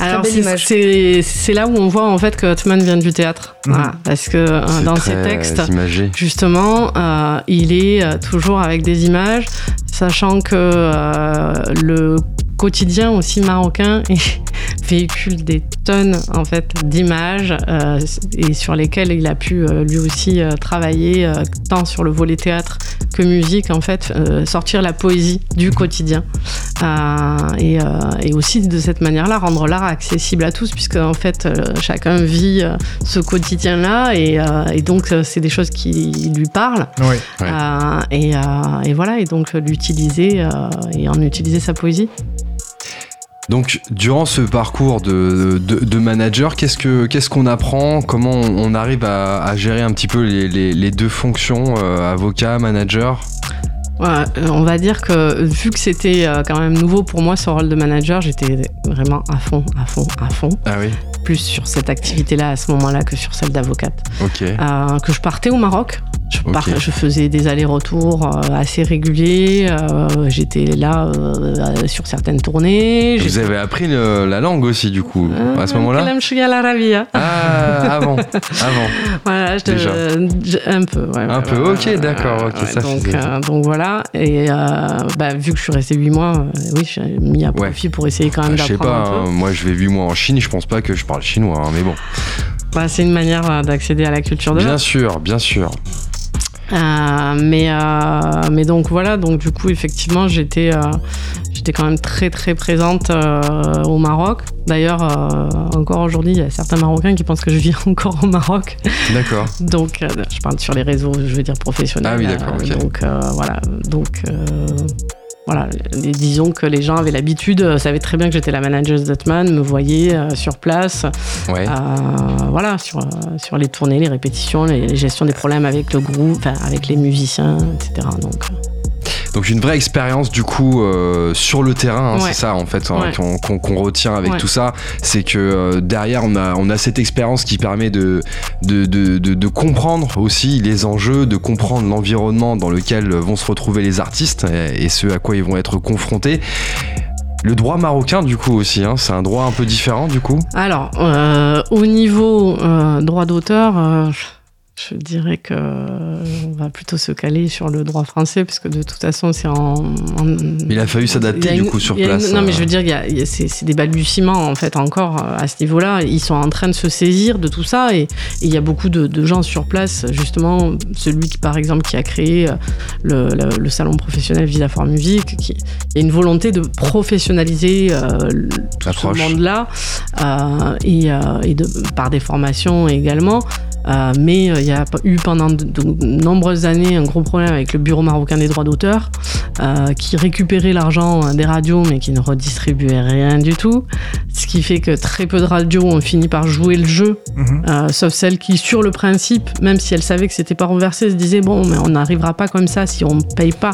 Speaker 4: Alors c'est- là où on voit en fait que Ottman vient du théâtre.
Speaker 3: Mhm.
Speaker 4: Voilà. Parce que euh, dans ses textes,
Speaker 1: imagé.
Speaker 4: Justement, euh, il est euh, toujours avec des images, sachant que euh, le quotidien aussi marocain véhicule des tonnes en fait d'images euh, et sur lesquelles il a pu euh, lui aussi euh, travailler tant sur le volet théâtre que musique en fait sortir la poésie du quotidien et, et aussi de cette manière-là rendre l'art accessible à tous puisque en fait chacun vit ce quotidien là et, et donc c'est des choses qui lui parlent
Speaker 3: Oui.
Speaker 1: Ouais.
Speaker 4: et, et voilà, et donc l'utiliser et en utiliser sa poésie.
Speaker 1: Donc, durant ce parcours de, de, de manager, qu'est-ce que qu'est-ce qu'on apprend? Comment on, arrive à, à gérer un petit peu les, les- les deux fonctions, euh, avocat, manager?
Speaker 4: Ouais, euh, on va dire que vu que c'était euh, quand même nouveau pour moi ce rôle de manager, j'étais vraiment à fond, à fond, à fond,
Speaker 1: Ah oui.
Speaker 4: plus sur cette activité-là à ce moment-là que sur celle d'avocate.
Speaker 1: Ok.
Speaker 4: Euh, que je partais au Maroc. Je, par-
Speaker 1: Ok.
Speaker 4: je faisais des allers-retours euh, assez réguliers. euh, J'étais là euh, sur certaines tournées.
Speaker 1: Vous avez appris le- la langue aussi, du coup, à ce moment-là
Speaker 4: l'Arabia.
Speaker 1: Ah, avant. avant.
Speaker 4: Voilà, je te-
Speaker 1: Déjà.
Speaker 4: un peu. ouais,
Speaker 1: Un
Speaker 4: ouais,
Speaker 1: peu,
Speaker 4: ouais,
Speaker 1: ok, d'accord, ok,
Speaker 4: ouais,
Speaker 1: ça
Speaker 4: donc, euh, donc voilà, et euh, bah, vu que je suis resté 8 mois, euh, oui, j'ai mis à profit pour essayer quand même
Speaker 1: Je sais
Speaker 4: d'apprendre
Speaker 1: pas,
Speaker 4: un peu.
Speaker 1: hein, moi je vais 8 mois en Chine, je pense pas que je parle chinois, hein, mais bon.
Speaker 4: Bah, c'est une manière d'accéder à la culture de
Speaker 1: Bien sûr, bien sûr.
Speaker 4: Euh, mais, euh, mais donc voilà, donc du coup, effectivement, j'étais euh, j'étais quand même très très présente au Maroc. D'ailleurs, encore aujourd'hui, il y a certains Marocains qui pensent que je vis encore au Maroc.
Speaker 1: D'accord.
Speaker 4: Donc, je parle sur les réseaux, je veux dire professionnels.
Speaker 1: Ah oui, d'accord,
Speaker 4: Euh,
Speaker 1: ok.
Speaker 4: Donc, voilà. Donc, voilà. Disons que les gens avaient l'habitude, euh, savaient très bien que j'étais la manager d'Otman, me voyaient euh, sur place,
Speaker 1: Ouais.
Speaker 4: euh, voilà, sur, sur les tournées, les répétitions, les, les gestions des problèmes avec le groupe, enfin, avec les musiciens, etc. Donc,
Speaker 1: Donc une vraie expérience du coup euh, sur le terrain, hein,
Speaker 4: Ouais.
Speaker 1: c'est ça en fait hein,
Speaker 4: Ouais.
Speaker 1: qu'on qu'on- qu'on retient avec
Speaker 4: Ouais.
Speaker 1: tout ça, c'est que euh, derrière on a, on a cette expérience qui permet de, de, de, de- de comprendre aussi les enjeux, de comprendre l'environnement dans lequel vont se retrouver les artistes et, et ce à quoi ils vont être confrontés. Le droit marocain du coup aussi, hein, c'est un droit un peu différent du coup?
Speaker 4: Alors, euh, au niveau euh, droit d'auteur, euh, je dirais que euh, on va plutôt se caler sur le droit français, parce que de toute façon, c'est en, en-
Speaker 1: Il a fallu s'adapter, du coup, sur
Speaker 4: a une-
Speaker 1: place,
Speaker 4: non, mais
Speaker 1: euh.
Speaker 4: je veux dire, c'est des balbutiements en fait encore euh, à ce niveau-là. Ils sont en train de se saisir de tout ça, et il y a beaucoup de, de gens sur place, justement, celui qui, par exemple, qui a créé le, le- le salon professionnel Visa for Music, qui, il y a une volonté de professionnaliser euh, tout ce monde-là, euh, et, euh, et de, par des formations également. Euh, mais euh, il y a eu pendant de, de nombreuses années un gros problème avec le Bureau marocain des droits d'auteur, euh, qui récupérait l'argent des radios mais qui ne redistribuait rien du tout. Ce qui fait que très peu de radios ont fini par jouer le jeu,
Speaker 3: Mhm.
Speaker 4: euh, sauf celles qui, sur le principe, même si elles savaient que c'était pas reversé, se disaient bon, mais on n'arrivera pas comme ça si on ne paye pas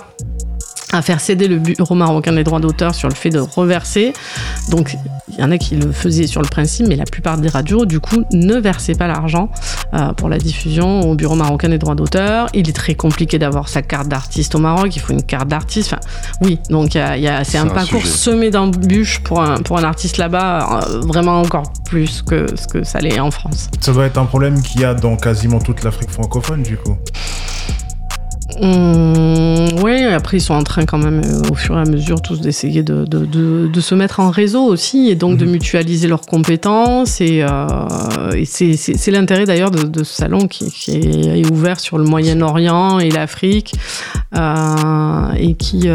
Speaker 4: à faire céder le bureau marocain des droits d'auteur sur le fait de reverser. Donc, il y en a qui le faisaient sur le principe, mais la plupart des radios, du coup, ne versaient pas l'argent euh, pour la diffusion au bureau marocain des droits d'auteur. Il est très compliqué d'avoir sa carte d'artiste au Maroc, il faut une carte d'artiste. Enfin, oui, donc il y a- y a- c'est
Speaker 1: C'est
Speaker 4: un
Speaker 1: un
Speaker 4: parcours
Speaker 1: sujet.
Speaker 4: semé d'embûches pour un, pour un artiste là-bas, euh, vraiment encore plus que ce que ça l'est en France.
Speaker 3: Ça doit être un problème qu'il y a dans quasiment toute l'Afrique francophone, du coup.
Speaker 4: Oui, après ils sont en train quand même euh, au fur et à mesure tous d'essayer de, de, de- de se mettre en réseau aussi et donc de
Speaker 3: Mhm.
Speaker 4: mutualiser leurs compétences et, euh, et c'est, l'intérêt d'ailleurs de, ce salon qui, qui est ouvert sur le Moyen-Orient et l'Afrique euh, et qui,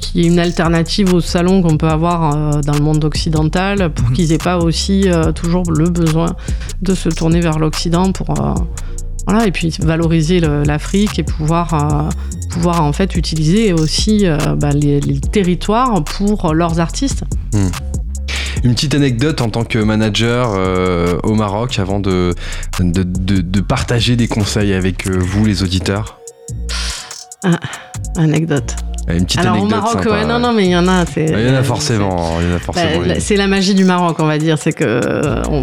Speaker 4: qui est une alternative au salon qu'on peut avoir dans le monde occidental pour
Speaker 3: Mhm.
Speaker 4: qu'ils aient pas aussi toujours le besoin de se tourner vers l'Occident pour... voilà, et puis valoriser l'Afrique et pouvoir, euh, pouvoir en fait utiliser aussi euh, bah, les, les territoires pour leurs artistes.
Speaker 1: Une petite anecdote en tant que manager euh, au Maroc avant de, de, de- de partager des conseils avec vous, les auditeurs?
Speaker 4: Anecdote.
Speaker 1: Une petite
Speaker 4: Alors au Maroc,
Speaker 1: sympa,
Speaker 4: ouais, non, non, mais il y en a.
Speaker 1: Il y en a forcément.
Speaker 4: Bah, c'est la magie du Maroc, on va dire. C'est que euh, on-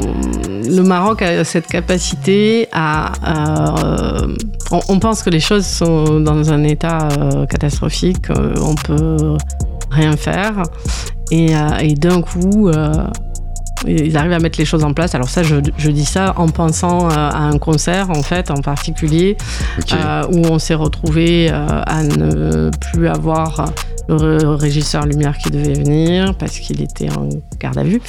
Speaker 4: le Maroc a cette capacité à. euh, on, on pense que les choses sont dans un état euh, catastrophique, on peut rien faire, et, et d'un coup. Ils arrivent à mettre les choses en place. Alors ça, je, je dis ça en pensant euh, à un concert, en fait, en particulier, euh, où on s'est retrouvé euh, à ne plus avoir régisseur lumière qui devait venir parce qu'il était en garde à vue,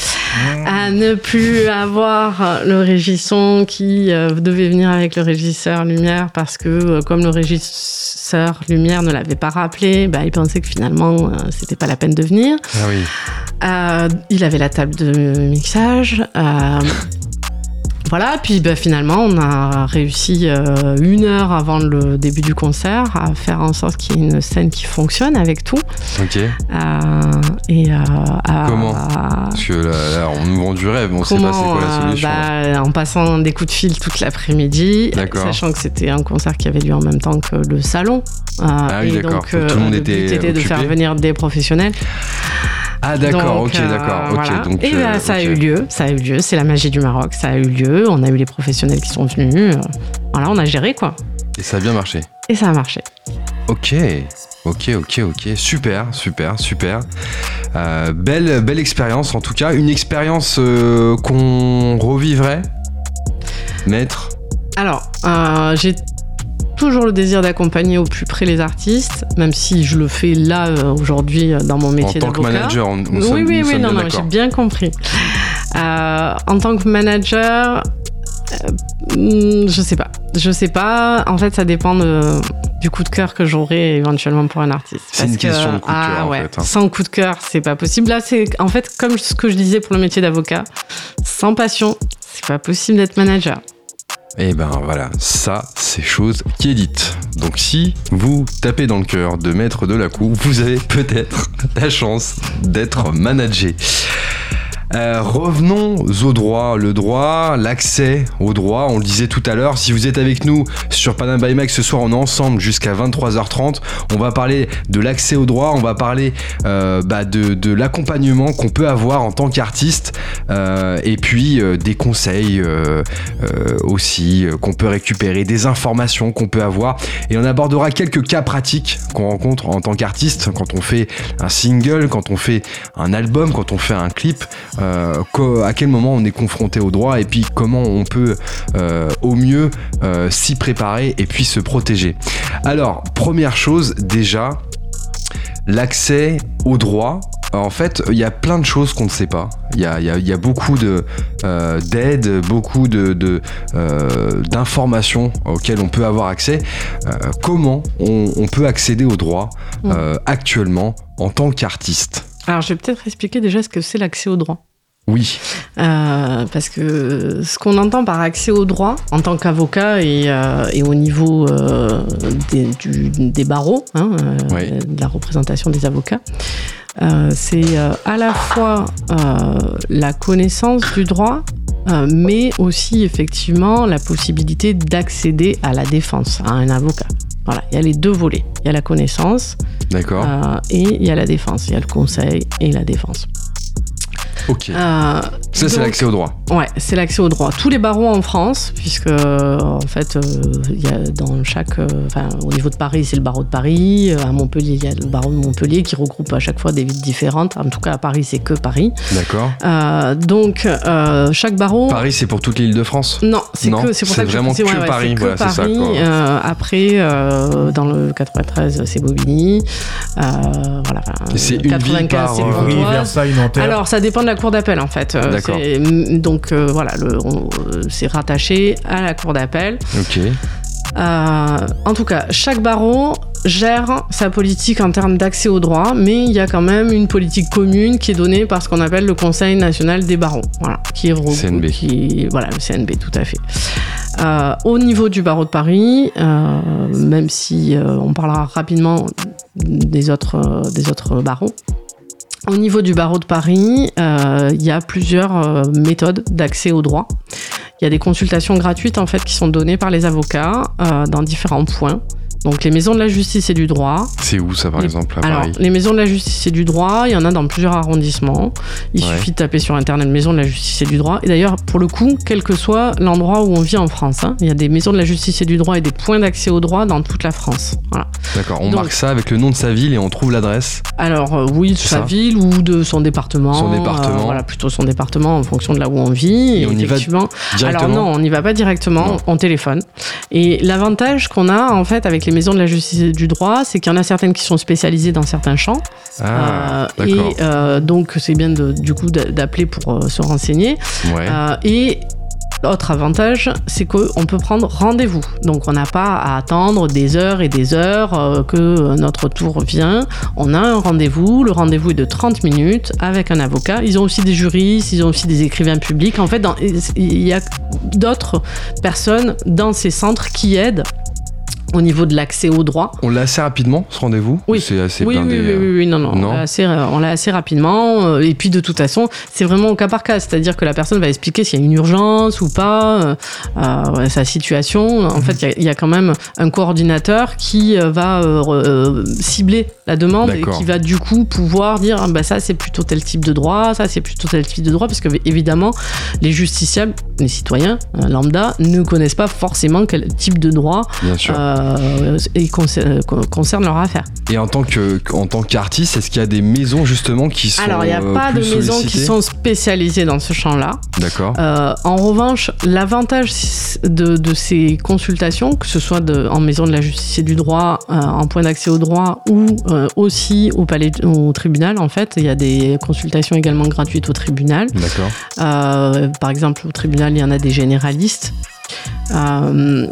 Speaker 4: à ne plus avoir le régisson qui euh, devait venir avec le régisseur lumière parce que euh, comme le régisseur lumière ne l'avait pas rappelé, bah, il pensait que finalement euh, c'était pas la peine de venir.
Speaker 1: Ah oui.
Speaker 4: Euh, il avait la table de mixage. euh, voilà, puis bah, finalement, on a réussi euh, une heure avant le début du concert à faire en sorte qu'il y ait une scène qui fonctionne avec tout.
Speaker 1: Ok.
Speaker 4: Euh, et, euh,
Speaker 1: Comment? Parce que là, là, on nous vend du rêve, on sait pas c'est quoi la
Speaker 4: euh,
Speaker 1: solution.
Speaker 4: bah, En passant des coups de fil toute l'après-midi, sachant que c'était un concert qui avait lieu en même temps que le salon.
Speaker 1: Ah oui, d'accord. tout le monde était
Speaker 4: était de faire venir des professionnels.
Speaker 1: Ah d'accord, ok,
Speaker 4: euh,
Speaker 1: d'accord. ok,
Speaker 4: voilà.
Speaker 1: donc,
Speaker 4: et
Speaker 1: euh,
Speaker 4: bah, ça a eu lieu, ça a eu lieu, c'est la magie du Maroc, ça a eu lieu, on a eu les professionnels qui sont venus, euh, voilà, on a géré quoi.
Speaker 1: Et ça a bien marché.
Speaker 4: Et ça a marché.
Speaker 1: Ok, ok, ok, ok, super, super, super. Euh, belle, belle expérience en tout cas, une expérience euh, qu'on revivrait, maître?
Speaker 4: Alors, euh, j'ai toujours le désir d'accompagner au plus près les artistes, même si je le fais là euh, aujourd'hui euh, dans mon
Speaker 1: En
Speaker 4: métier
Speaker 1: tant que
Speaker 4: d'avocat.
Speaker 1: manager, on, nous
Speaker 4: oui,
Speaker 1: sommes,
Speaker 4: oui, oui, non, non, j'ai bien compris. Euh, en tant que manager, euh, je sais pas. Je sais pas. En fait, ça dépend de- du coup de cœur que j'aurai éventuellement pour un artiste.
Speaker 1: C'est une
Speaker 4: que-
Speaker 1: question de coup de
Speaker 4: ah,
Speaker 1: cœur, en
Speaker 4: ouais,
Speaker 1: fait, hein.
Speaker 4: Sans coup de cœur, c'est pas possible. Là, c'est en fait comme ce que je disais pour le métier d'avocat. Sans passion, c'est pas possible d'être manager.
Speaker 1: Et ben voilà, ça c'est chose qui est dite. Donc si vous tapez dans le cœur de maître de la coup, vous avez peut-être la chance d'être managé. Euh, revenons au droit. Le droit, l'accès au droit, on le disait tout à l'heure. Si vous êtes avec nous sur Panam by ce soir, on est ensemble jusqu'à 23h30. On va parler de l'accès au droit, on va parler euh, bah, de, l'accompagnement qu'on peut avoir en tant qu'artiste euh, et puis des conseils aussi qu'on peut récupérer, des informations qu'on peut avoir. Et on abordera quelques cas pratiques qu'on rencontre en tant qu'artiste quand on fait un single, quand on fait un album, quand on fait un clip, euh, à quel moment on est confronté au droit et puis comment on peut euh, au mieux euh, s'y préparer et puis se protéger. Alors, première chose déjà, l'accès au droit. En fait, il y a plein de choses qu'on ne sait pas. Il y a, il y a- il y a beaucoup de, euh, d'aides, beaucoup de, de, euh, d'informations auxquelles on peut avoir accès. Euh, comment on, on peut accéder au droit euh, actuellement en tant qu'artiste?
Speaker 4: Alors, je vais peut-être expliquer déjà ce que c'est l'accès au droit.
Speaker 1: Oui,
Speaker 4: Euh, parce que ce qu'on entend par accès au droit en tant qu'avocat et, euh, et au niveau euh, des, du- des barreaux, hein,
Speaker 1: Oui.
Speaker 4: de la représentation des avocats, c'est à la fois la connaissance du droit, mais aussi effectivement la possibilité d'accéder à la défense, à un avocat. Voilà, il y a les deux volets. Il y a la connaissance
Speaker 1: d'accord.
Speaker 4: et il y a la défense. Il y a le conseil et la défense.
Speaker 1: Ok.
Speaker 4: Euh,
Speaker 1: Ça, c'est l'accès au droit.
Speaker 4: Ouais, c'est l'accès au droit. Tous les barreaux en France, puisque euh, en fait, euh, il y a dans chaque, euh, enfin, au niveau de Paris, c'est le barreau de Paris. À Montpellier, il y a le barreau de Montpellier qui regroupe à chaque fois des villes différentes. En tout cas, à Paris, c'est que Paris.
Speaker 1: D'accord.
Speaker 4: Euh, donc, euh, chaque barreau.
Speaker 1: Paris, c'est pour toute l'île de France?
Speaker 4: Non, c'est que c'est pour
Speaker 1: c'est
Speaker 4: ça que
Speaker 1: vraiment
Speaker 4: c'est-
Speaker 1: que
Speaker 4: ouais, ouais,
Speaker 1: Paris,
Speaker 4: que
Speaker 1: voilà, c'est ça,
Speaker 4: Paris.
Speaker 1: quoi.
Speaker 4: Euh, après, euh, dans le 93, c'est Bobigny. Euh, voilà.
Speaker 1: c'est une ville par, euh.
Speaker 3: Versailles, Nanterre.
Speaker 4: Alors, ça dépend de la cour d'appel en fait. Euh,
Speaker 1: D'accord.
Speaker 4: Donc euh, voilà, le- on- euh, c'est rattaché à la cour d'appel.
Speaker 1: Ok.
Speaker 4: Euh, en tout cas, chaque barreau gère sa politique en termes d'accès au droit, mais il y a quand même une politique commune qui est donnée par ce qu'on appelle le Conseil national des barreaux. Voilà, qui est regroupe-
Speaker 1: CNB.
Speaker 4: qui- voilà, le CNB, tout à fait. Euh, au niveau du barreau de Paris, euh, même si on parlera rapidement des autres, des autres barreaux, au niveau du barreau de Paris, euh, il y a plusieurs euh, méthodes d'accès au droit. Il y a des consultations gratuites en fait qui sont données par les avocats euh, dans différents points. Donc les maisons de la justice et du droit.
Speaker 1: C'est où ça par
Speaker 4: Les-
Speaker 1: exemple à
Speaker 4: Alors
Speaker 1: Paris
Speaker 4: les maisons de la justice et du droit, il y en a dans plusieurs arrondissements. Il
Speaker 1: Ouais.
Speaker 4: suffit de taper sur internet maison de la justice et du droit. Et d'ailleurs pour le coup, quel que soit l'endroit où on vit en France, hein, il y a des maisons de la justice et du droit et des points d'accès au droit dans toute la France. Voilà.
Speaker 1: D'accord, on
Speaker 4: Donc-
Speaker 1: marque ça avec le nom de sa ville et on trouve l'adresse.
Speaker 4: Alors euh, oui, de sa
Speaker 1: ça.
Speaker 4: ville ou de son département.
Speaker 1: Son département.
Speaker 4: Euh, voilà, plutôt son département en fonction de là où on vit.
Speaker 1: Et on y va. Directement
Speaker 4: Alors non, on n'y va pas directement,
Speaker 1: Non.
Speaker 4: on téléphone. Et l'avantage qu'on a en fait avec les maisons de la justice et du droit, c'est qu'il y en a certaines qui sont spécialisées dans certains champs.
Speaker 1: Ah,
Speaker 4: Euh, et euh, donc c'est bien de- du coup d'a- d'appeler pour euh, se renseigner.
Speaker 1: Ouais.
Speaker 4: Euh, et autre avantage, c'est qu'on peut prendre rendez-vous. Donc on n'a pas à attendre des heures et des heures que notre tour vient. On a un rendez-vous. Le rendez-vous est de 30 minutes avec un avocat. Ils ont aussi des juristes, ils ont aussi des écrivains publics. En fait, dans- il y a d'autres personnes dans ces centres qui aident au niveau de l'accès au droit.
Speaker 1: On l'a assez rapidement ce rendez-vous
Speaker 4: Oui.
Speaker 1: Ou C'est assez
Speaker 4: Oui, oui,
Speaker 1: blindé.
Speaker 4: oui,
Speaker 1: euh,
Speaker 4: oui, oui, non, non,
Speaker 1: non
Speaker 4: On l'a assez, euh, on l'a assez rapidement. euh, Et puis de toute façon, c'est vraiment au cas par cas. C'est-à-dire que la personne va expliquer s'il y a une urgence ou pas, euh, sa situation. En fait, il y a- il y, a quand même un coordinateur qui va euh, cibler la demande et qui va du coup pouvoir dire ah, bah, ça c'est plutôt tel type de droit, ça c'est plutôt tel type de droit, parce que évidemment, les justiciables, les citoyens lambda, ne connaissent pas forcément quel type de droit
Speaker 1: Bien sûr.
Speaker 4: euh, et concer- con- concerne leur affaire.
Speaker 1: Et en tant que en tant qu'artiste, est-ce qu'il y a des maisons justement qui sont
Speaker 4: Alors, il n'y a
Speaker 1: euh,
Speaker 4: pas de maisons qui sont spécialisées dans ce champ-là.
Speaker 1: D'accord.
Speaker 4: Euh, en revanche, l'avantage de, de ces consultations, que ce soit de- en maison de la justice et du droit, euh, en point d'accès au droit ou euh, aussi au, palais, au tribunal, en fait, il y a des consultations également gratuites au tribunal.
Speaker 1: D'accord.
Speaker 4: Euh, par exemple, au tribunal, il y en a des généralistes. Euh,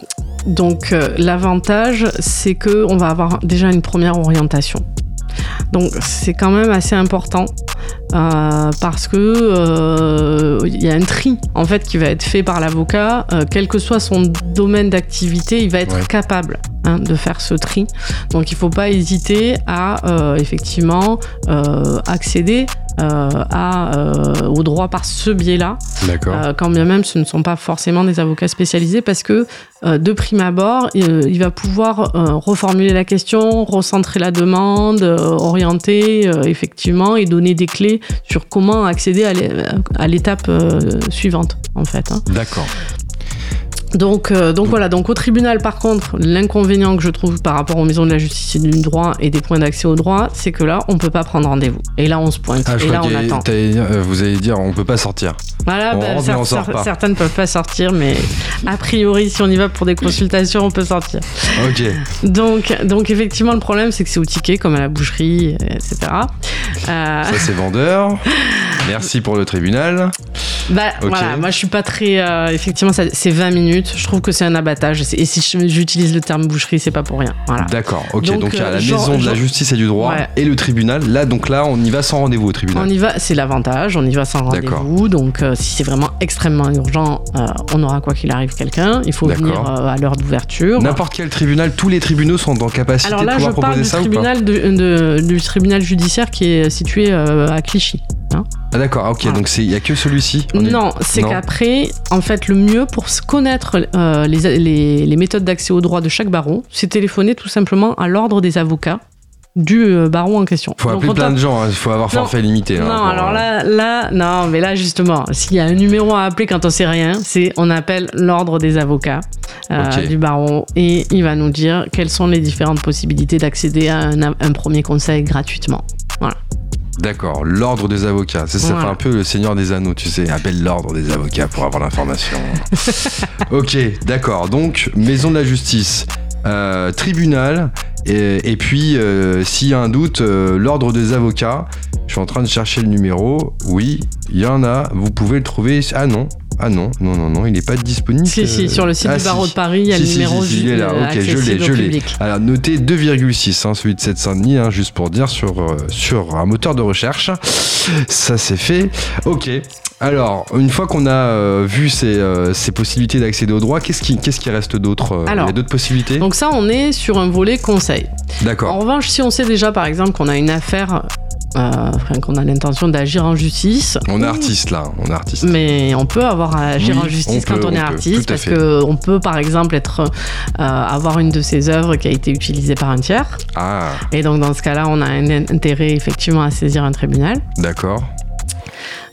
Speaker 4: donc, euh, l'avantage, c'est que on va avoir déjà une première orientation. Donc, c'est quand même assez important euh, parce que euh, il y a un tri en fait qui va être fait par l'avocat, euh, quel que soit son domaine d'activité, il va être
Speaker 1: Ouais.
Speaker 4: capable hein, de faire ce tri. Donc, il faut pas hésiter à euh, effectivement euh, accéder euh, à, euh, au droit par ce biais-là,
Speaker 1: D'accord.
Speaker 4: euh, quand bien même ce ne sont pas forcément des avocats spécialisés, parce que de prime abord, euh, il va pouvoir euh, reformuler la question, recentrer la demande, euh, orienter euh, effectivement et donner des clés sur comment accéder à l'é- à l'étape euh, suivante, en fait. hein.
Speaker 1: D'accord.
Speaker 4: Donc, euh, donc voilà, donc au tribunal par contre, l'inconvénient que je trouve par rapport aux maisons de la justice et du droit et des points d'accès au droit, c'est que là, on peut pas prendre rendez-vous. Et là, on se pointe.
Speaker 1: Ah, je
Speaker 4: et là, on attend.
Speaker 1: euh, vous allez dire on peut pas sortir.
Speaker 4: Voilà,
Speaker 1: On
Speaker 4: bah,
Speaker 1: rentre, on sort
Speaker 4: cer-
Speaker 1: pas.
Speaker 4: certaines ne peuvent pas sortir, mais a priori, si on y va pour des consultations, on peut sortir.
Speaker 1: Ok.
Speaker 4: Donc, donc effectivement, le problème, c'est que c'est au ticket, comme à la boucherie, etc. Euh,
Speaker 1: Ça c'est vendeur. Merci pour le tribunal.
Speaker 4: bah, voilà, moi je suis pas très. effectivement, c'est 20 minutes. Je trouve que c'est un abattage. Et si j'utilise le terme boucherie, c'est pas pour rien. Voilà.
Speaker 1: D'accord. Ok.
Speaker 4: Donc,
Speaker 1: Donc, il y a
Speaker 4: euh,
Speaker 1: la
Speaker 4: genre-
Speaker 1: maison de la justice et du droit
Speaker 4: Ouais.
Speaker 1: et le tribunal. Là donc là on y va sans rendez-vous au tribunal.
Speaker 4: On y va, c'est l'avantage, on y va sans rendez-vous. Donc, euh, si c'est vraiment extrêmement urgent, euh, on aura quoi qu'il arrive quelqu'un. Il faut venir euh, à l'heure d'ouverture.
Speaker 1: N'importe quel tribunal, tous les tribunaux sont en capacité
Speaker 4: Alors là,
Speaker 1: de
Speaker 4: je
Speaker 1: pouvoir
Speaker 4: parle
Speaker 1: proposer
Speaker 4: du
Speaker 1: ça ou pas
Speaker 4: tribunal, de- de- du tribunal judiciaire qui est situé à Clichy.
Speaker 1: Ah d'accord. Ok.
Speaker 4: Voilà.
Speaker 1: Donc il y a que celui-ci.
Speaker 4: Non, c'est qu'après, en fait, le mieux pour connaître euh, les, les- les méthodes d'accès au droit de chaque barreau, c'est téléphoner tout simplement à l'ordre des avocats du euh, barreau en question.
Speaker 1: Faut appeler plein de gens. Il faut avoir
Speaker 4: Non.
Speaker 1: forfait limité. hein,
Speaker 4: non,
Speaker 1: pour,
Speaker 4: alors
Speaker 1: euh,
Speaker 4: là, là, non, mais là justement, s'il y a un numéro à appeler quand on sait rien, c'est on appelle l'ordre des avocats euh, du barreau et il va nous dire quelles sont les différentes possibilités d'accéder à un, un premier conseil gratuitement.
Speaker 1: D'accord, l'ordre des avocats. Ça, ça
Speaker 4: Voilà.
Speaker 1: fait un peu le Seigneur des Anneaux, tu sais. Appelle l'ordre des avocats pour avoir l'information. ok, d'accord. Donc, maison de la justice, euh, tribunal, et, et puis, euh, s'il y a un doute, euh, l'ordre des avocats. Je suis en train de chercher le numéro. Oui, il y en a. Vous pouvez le trouver. Ah non. Ah non, non, non, non, il n'est pas disponible.
Speaker 4: Si, si, sur le site
Speaker 1: ah,
Speaker 4: du barreau
Speaker 1: si.
Speaker 4: de Paris, il y a
Speaker 1: Si,
Speaker 4: le numéro
Speaker 1: si, il est là, ok, je l'ai, je l'ai. Alors, notez 2,6, hein, celui de Seine-Saint-Denis, hein, juste pour dire, sur, sur un moteur de recherche. Ça, c'est fait. Ok. Alors, une fois qu'on a euh, vu ces, euh, ces possibilités d'accéder au droit, qu'est-ce qui, qu'est-ce qui reste d'autre euh,
Speaker 4: Alors,
Speaker 1: Il y a d'autres possibilités?
Speaker 4: Donc ça, on est sur un volet conseil. En
Speaker 1: D'accord.
Speaker 4: revanche, si on sait déjà, par exemple, qu'on a une affaire, enfin, qu'on a l'intention d'agir en justice,
Speaker 1: On est artiste là, on est artiste.
Speaker 4: Mais on peut avoir à agir
Speaker 1: Oui,
Speaker 4: en justice
Speaker 1: on
Speaker 4: quand on est
Speaker 1: peut,
Speaker 4: artiste,
Speaker 1: tout à
Speaker 4: parce
Speaker 1: fait.
Speaker 4: que on peut par exemple être euh, avoir une de ses œuvres qui a été utilisée par un tiers,
Speaker 1: Ah,
Speaker 4: et donc dans ce cas-là, on a un intérêt effectivement à saisir un tribunal.
Speaker 1: d'accord,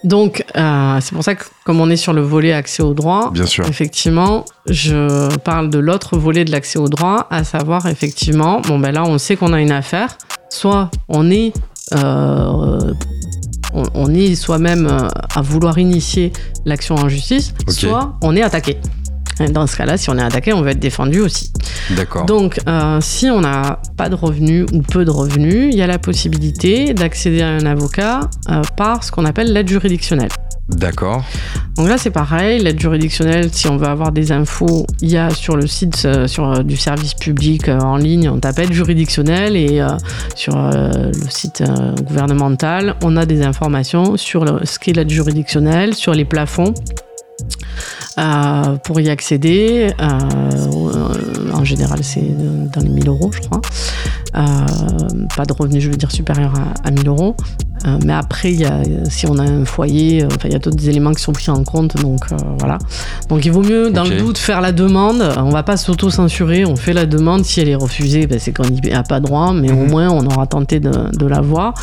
Speaker 4: Donc euh, c'est pour ça que comme on est sur le volet accès au droit,
Speaker 1: bien sûr.
Speaker 4: effectivement, je parle de l'autre volet de l'accès au droit, à savoir effectivement, bon ben là on sait qu'on a une affaire, soit on est euh, on, on est soi-même euh, à vouloir initier l'action en justice, soit on est attaqué. Dans ce cas-là, si on est attaqué, on va être défendu aussi.
Speaker 1: D'accord.
Speaker 4: Donc, euh, si on n'a pas de revenus ou peu de revenus, il y a la possibilité d'accéder à un avocat euh, par ce qu'on appelle l'aide juridictionnelle.
Speaker 1: D'accord.
Speaker 4: Donc là, c'est pareil, l'aide juridictionnelle, si on veut avoir des infos, il y a sur le site euh, sur, euh, du service public euh, en ligne, on tape aide juridictionnelle et sur le site gouvernemental, on a des informations sur le- ce qu'est l'aide juridictionnelle, sur les plafonds. Euh, pour y accéder, euh, en général c'est dans les 1000 euros je crois, pas de revenus je veux dire supérieurs à, à 1000 euros, euh, mais après, il y a, si on a un foyer, euh, enfin, il y a d'autres éléments qui sont pris en compte. Donc euh, voilà. Donc il vaut mieux, dans le doute, faire la demande. On va pas s'auto-censurer. On fait la demande. Si elle est refusée, ben, c'est qu'on n'y a pas droit. Mais au
Speaker 1: Mhm.
Speaker 4: moins, on aura tenté de, de l'avoir.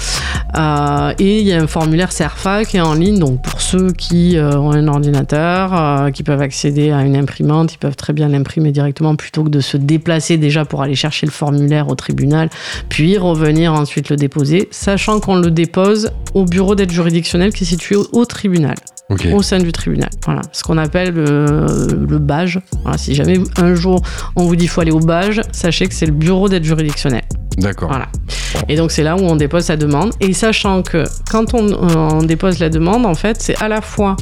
Speaker 4: Euh, et il y a un formulaire CERFA qui est en ligne. Donc pour ceux qui euh, ont un ordinateur, euh, qui peuvent accéder à une imprimante, ils peuvent très bien l'imprimer directement plutôt que de se déplacer déjà pour aller chercher le formulaire au tribunal, puis revenir ensuite le déposer, sachant qu'on le dépose au bureau d'aide juridictionnelle qui est situé au, au tribunal, Au sein du tribunal. Voilà, ce qu'on appelle le, le. Voilà, si jamais un jour on vous dit qu'il faut aller au BAJ, sachez que c'est le bureau d'aide juridictionnelle.
Speaker 1: D'accord.
Speaker 4: Voilà. Et donc c'est là où on dépose sa demande. Et sachant que quand on, on dépose la demande, en fait, c'est à la fois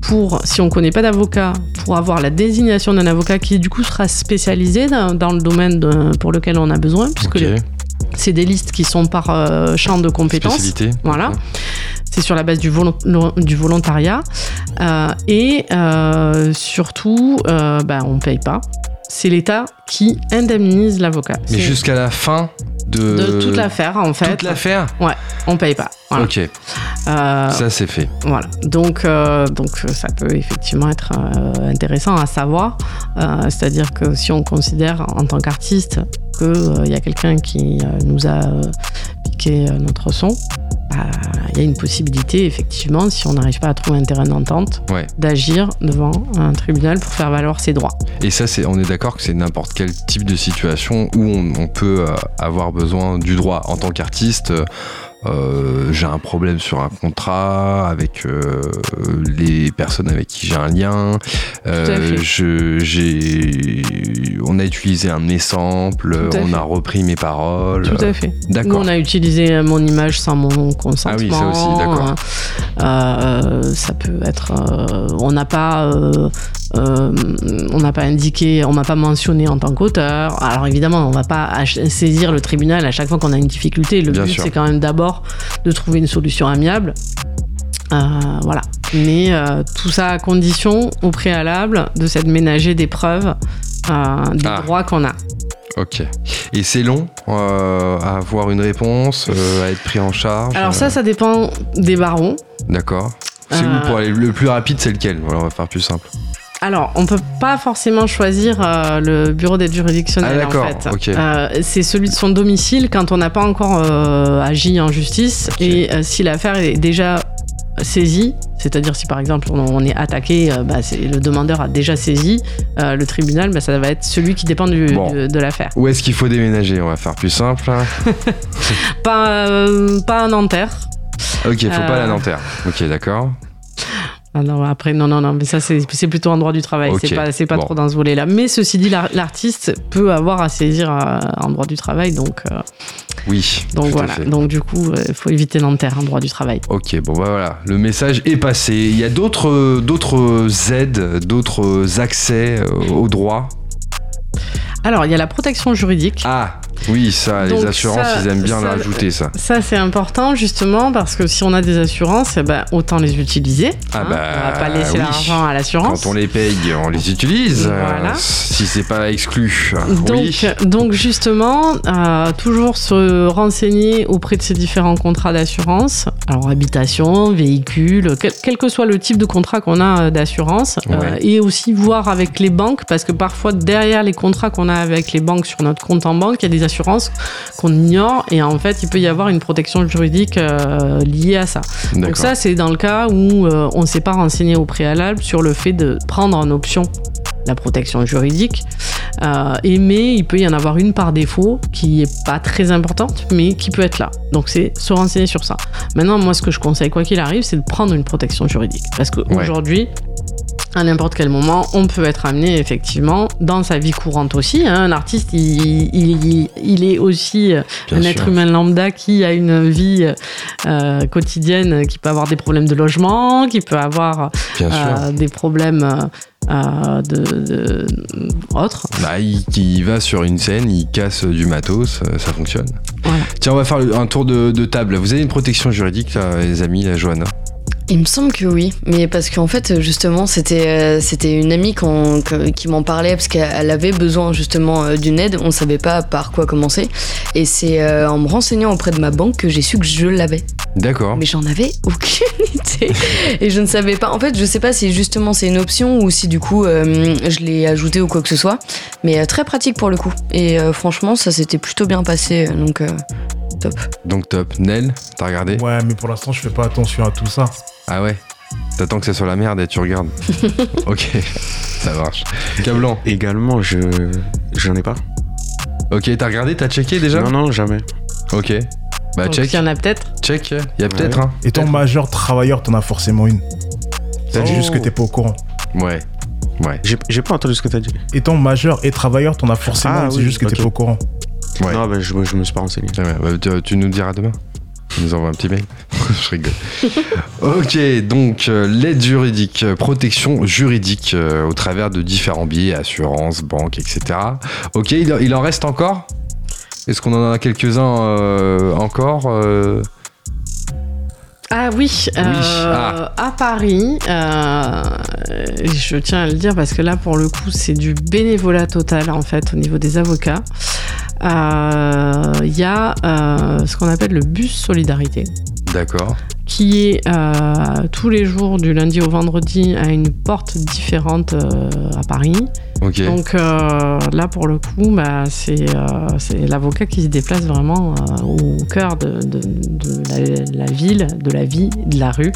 Speaker 4: pour, si on ne connaît pas d'avocat, pour avoir la désignation d'un avocat qui du coup sera spécialisé dans, dans le domaine de- pour lequel on a besoin, puisque les- c'est des listes qui sont par euh, champ de compétences.
Speaker 1: Spécialité.
Speaker 4: Voilà. C'est sur la base du, volon- du volontariat. Euh, et euh, surtout, euh, bah, on ne paye pas. C'est l'État qui indemnise l'avocat.
Speaker 1: Mais jusqu'à la fin de.
Speaker 4: de toute l'affaire, en fait.
Speaker 1: Toute l'affaire
Speaker 4: On paye pas. Voilà.
Speaker 1: Ok, ça c'est fait.
Speaker 4: voilà. Donc, donc ça peut effectivement être intéressant à savoir. C'est-à-dire que si on considère en tant qu'artiste qu'il y a quelqu'un qui euh, nous a euh, piqué euh, notre son, bah, il y a une possibilité, effectivement, si on n'arrive pas à trouver un terrain d'entente,
Speaker 1: Ouais.
Speaker 4: d'agir devant un tribunal pour faire valoir ses droits.
Speaker 1: Et ça, c'est, on est d'accord que c'est n'importe quel type de situation où on, on peut euh, avoir besoin du droit. En tant qu'artiste, euh, j'ai un problème sur un contrat avec euh, les personnes avec qui j'ai un lien. Euh, je, j'ai, on a utilisé un de mes samples, on
Speaker 4: fait.
Speaker 1: a repris mes paroles.
Speaker 4: Tout à fait. Nous, on a utilisé mon image sans mon consentement.
Speaker 1: Ah oui, ça aussi, d'accord.
Speaker 4: Ça peut être. on n'a pas. Euh, on n'a pas indiqué, on m'a pas mentionné en tant qu'auteur. Alors évidemment, on va pas saisir le tribunal à chaque fois qu'on a une difficulté. Le
Speaker 1: Bien
Speaker 4: but, c'est quand même d'abord de trouver une solution amiable. Euh, voilà. Mais euh, tout ça à condition, au préalable, de s'être ménager des preuves des
Speaker 1: Ah.
Speaker 4: droits qu'on a.
Speaker 1: Ok. Et c'est long euh, à avoir une réponse, euh, à être pris en charge.
Speaker 4: Alors
Speaker 1: euh,
Speaker 4: ça, ça dépend des barons.
Speaker 1: D'accord. C'est où pour aller le plus rapide, c'est lequel? Voilà, on va faire plus simple.
Speaker 4: Alors, on peut pas forcément choisir euh, le bureau d'aide
Speaker 1: Ah,
Speaker 4: juridictionnelle en
Speaker 1: d'accord,
Speaker 4: fait.
Speaker 1: ok.
Speaker 4: Euh, c'est celui de son domicile quand on n'a pas encore euh, agi en justice et si l'affaire est déjà saisie, c'est-à-dire si par exemple on, est attaqué, bah, le demandeur a déjà saisi euh, le tribunal, bah, ça va être celui qui dépend du-
Speaker 1: Bon.
Speaker 4: du- de l'affaire.
Speaker 1: Où est-ce qu'il faut déménager? On va faire plus simple. hein.
Speaker 4: Pas, euh, pas à Nanterre.
Speaker 1: Ok, faut pas la Nanterre. Ok, d'accord.
Speaker 4: Ah non, après, non, non, non, mais ça, c'est plutôt en droit du travail. C'est pas, pas
Speaker 1: bon.
Speaker 4: trop dans ce volet-là. Mais ceci dit, l'ar- l'artiste peut avoir à saisir euh, en droit du travail. Donc, euh,
Speaker 1: Oui.
Speaker 4: donc voilà. Donc, du coup, il faut éviter Nanterre en droit du travail.
Speaker 1: Ok, bon bah voilà, le message est passé. Il y a d'autres euh, aides, d'autres accès euh, au droit?
Speaker 4: Alors, il y a la protection juridique.
Speaker 1: Ah, oui, ça, les assurances,
Speaker 4: ça-
Speaker 1: ils aiment bien
Speaker 4: ça-
Speaker 1: le rajouter, ça.
Speaker 4: Ça, c'est important justement parce que si on a des assurances, eh ben, autant les utiliser.
Speaker 1: Ah
Speaker 4: hein.
Speaker 1: bah,
Speaker 4: on va pas laisser
Speaker 1: oui.
Speaker 4: l'argent à l'assurance.
Speaker 1: Quand on les paye, on les utilise. euh,
Speaker 4: Voilà.
Speaker 1: si c'est pas exclu.
Speaker 4: Donc,
Speaker 1: oui.
Speaker 4: donc justement, euh, toujours se renseigner auprès de ces différents contrats d'assurance, alors habitation, véhicule, quel, quel que soit le type de contrat qu'on a euh, d'assurance, euh, et aussi voir avec les banques, parce que parfois derrière les contrats qu'on a avec les banques sur notre compte en banque, il y a des assurances qu'on ignore, et en fait, il peut y avoir une protection juridique euh, liée à ça. Donc ça, c'est dans le cas où euh, on ne s'est pas renseigné au préalable sur le fait de prendre en option la protection juridique. Euh, et mais il peut y en avoir une par défaut qui est pas très importante, mais qui peut être là. Donc c'est se renseigner sur ça. Maintenant, moi, ce que je conseille, quoi qu'il arrive, c'est de prendre une protection juridique. Parce qu'aujourd'hui, à n'importe quel moment, on peut être amené effectivement dans sa vie courante aussi. hein. Un artiste, il, il- il est aussi euh,
Speaker 1: Bien
Speaker 4: un
Speaker 1: sûr.
Speaker 4: être humain lambda qui a une vie euh, quotidienne, qui peut avoir des problèmes de logement, qui peut avoir euh, des problèmes euh, de, de- autres.
Speaker 1: Bah, il, il va sur une scène, il casse du matos, ça fonctionne.
Speaker 4: Voilà.
Speaker 1: Tiens, on va faire un tour de, de table. Vous avez une protection juridique, là, les amis, la Johanna?
Speaker 2: Il me semble que oui, mais parce qu'en fait, justement, c'était euh, c'était une amie qui m'en parlait parce qu'elle avait besoin justement euh, d'une aide. On savait pas par quoi commencer, et c'est euh, en me renseignant auprès de ma banque que j'ai su que je l'avais.
Speaker 1: D'accord.
Speaker 2: Mais j'en avais aucune idée et je ne savais pas. En fait, je sais pas si justement c'est une option ou si du coup je l'ai ajouté ou quoi que ce soit. Mais très pratique pour le coup. Et franchement, ça s'était plutôt bien passé, donc top.
Speaker 1: Donc top. Nel, t'as regardé
Speaker 3: Ouais, mais pour l'instant, je fais pas attention à tout ça.
Speaker 1: Ah ouais T'attends que ça soit la merde et tu regardes. ok, ça marche. Cablan,
Speaker 8: Également, je j'en ai pas.
Speaker 1: ok, t'as regardé, t'as checké déjà
Speaker 8: Non, non, jamais.
Speaker 1: Ok. Bah
Speaker 4: Donc,
Speaker 1: check,
Speaker 4: il y en a peut-être.
Speaker 1: check. Il y a peut-être
Speaker 8: Ouais.
Speaker 1: un.
Speaker 3: Étant majeur travailleur, t'en as forcément une. C'est
Speaker 1: Oh.
Speaker 3: juste que t'es pas au courant.
Speaker 1: Ouais. Ouais.
Speaker 8: J'ai pas entendu ce que t'as dit.
Speaker 3: Étant majeur et travailleur, t'en as forcément
Speaker 8: Ah
Speaker 3: une. C'est
Speaker 8: oui,
Speaker 3: juste que t'es pas au courant.
Speaker 1: Ouais.
Speaker 8: Non, bah, je, je me suis pas renseigné.
Speaker 1: Ah ouais, bah, tu, tu nous diras demain. Tu nous envoies un petit mail. Je rigole. ok, donc euh, l'aide juridique, euh, protection juridique euh, au travers de différents biais, assurance, banque, etc. Ok, il, il en reste encore? Est-ce qu'on en a quelques-uns euh, encore euh?
Speaker 4: Ah oui, euh,
Speaker 1: ah.
Speaker 4: à Paris, euh, je tiens à le dire parce que là, pour le coup, c'est du bénévolat total en fait au niveau des avocats. Euh, Il y a euh, ce qu'on appelle le bus solidarité,
Speaker 1: D'accord.
Speaker 4: qui est euh, tous les jours du lundi au vendredi à une porte différente euh, à Paris. Donc euh, là, pour le coup, bah, c'est euh, c'est l'avocat qui se déplace vraiment euh, au cœur de, de- de la, la ville, de la vie, de la rue,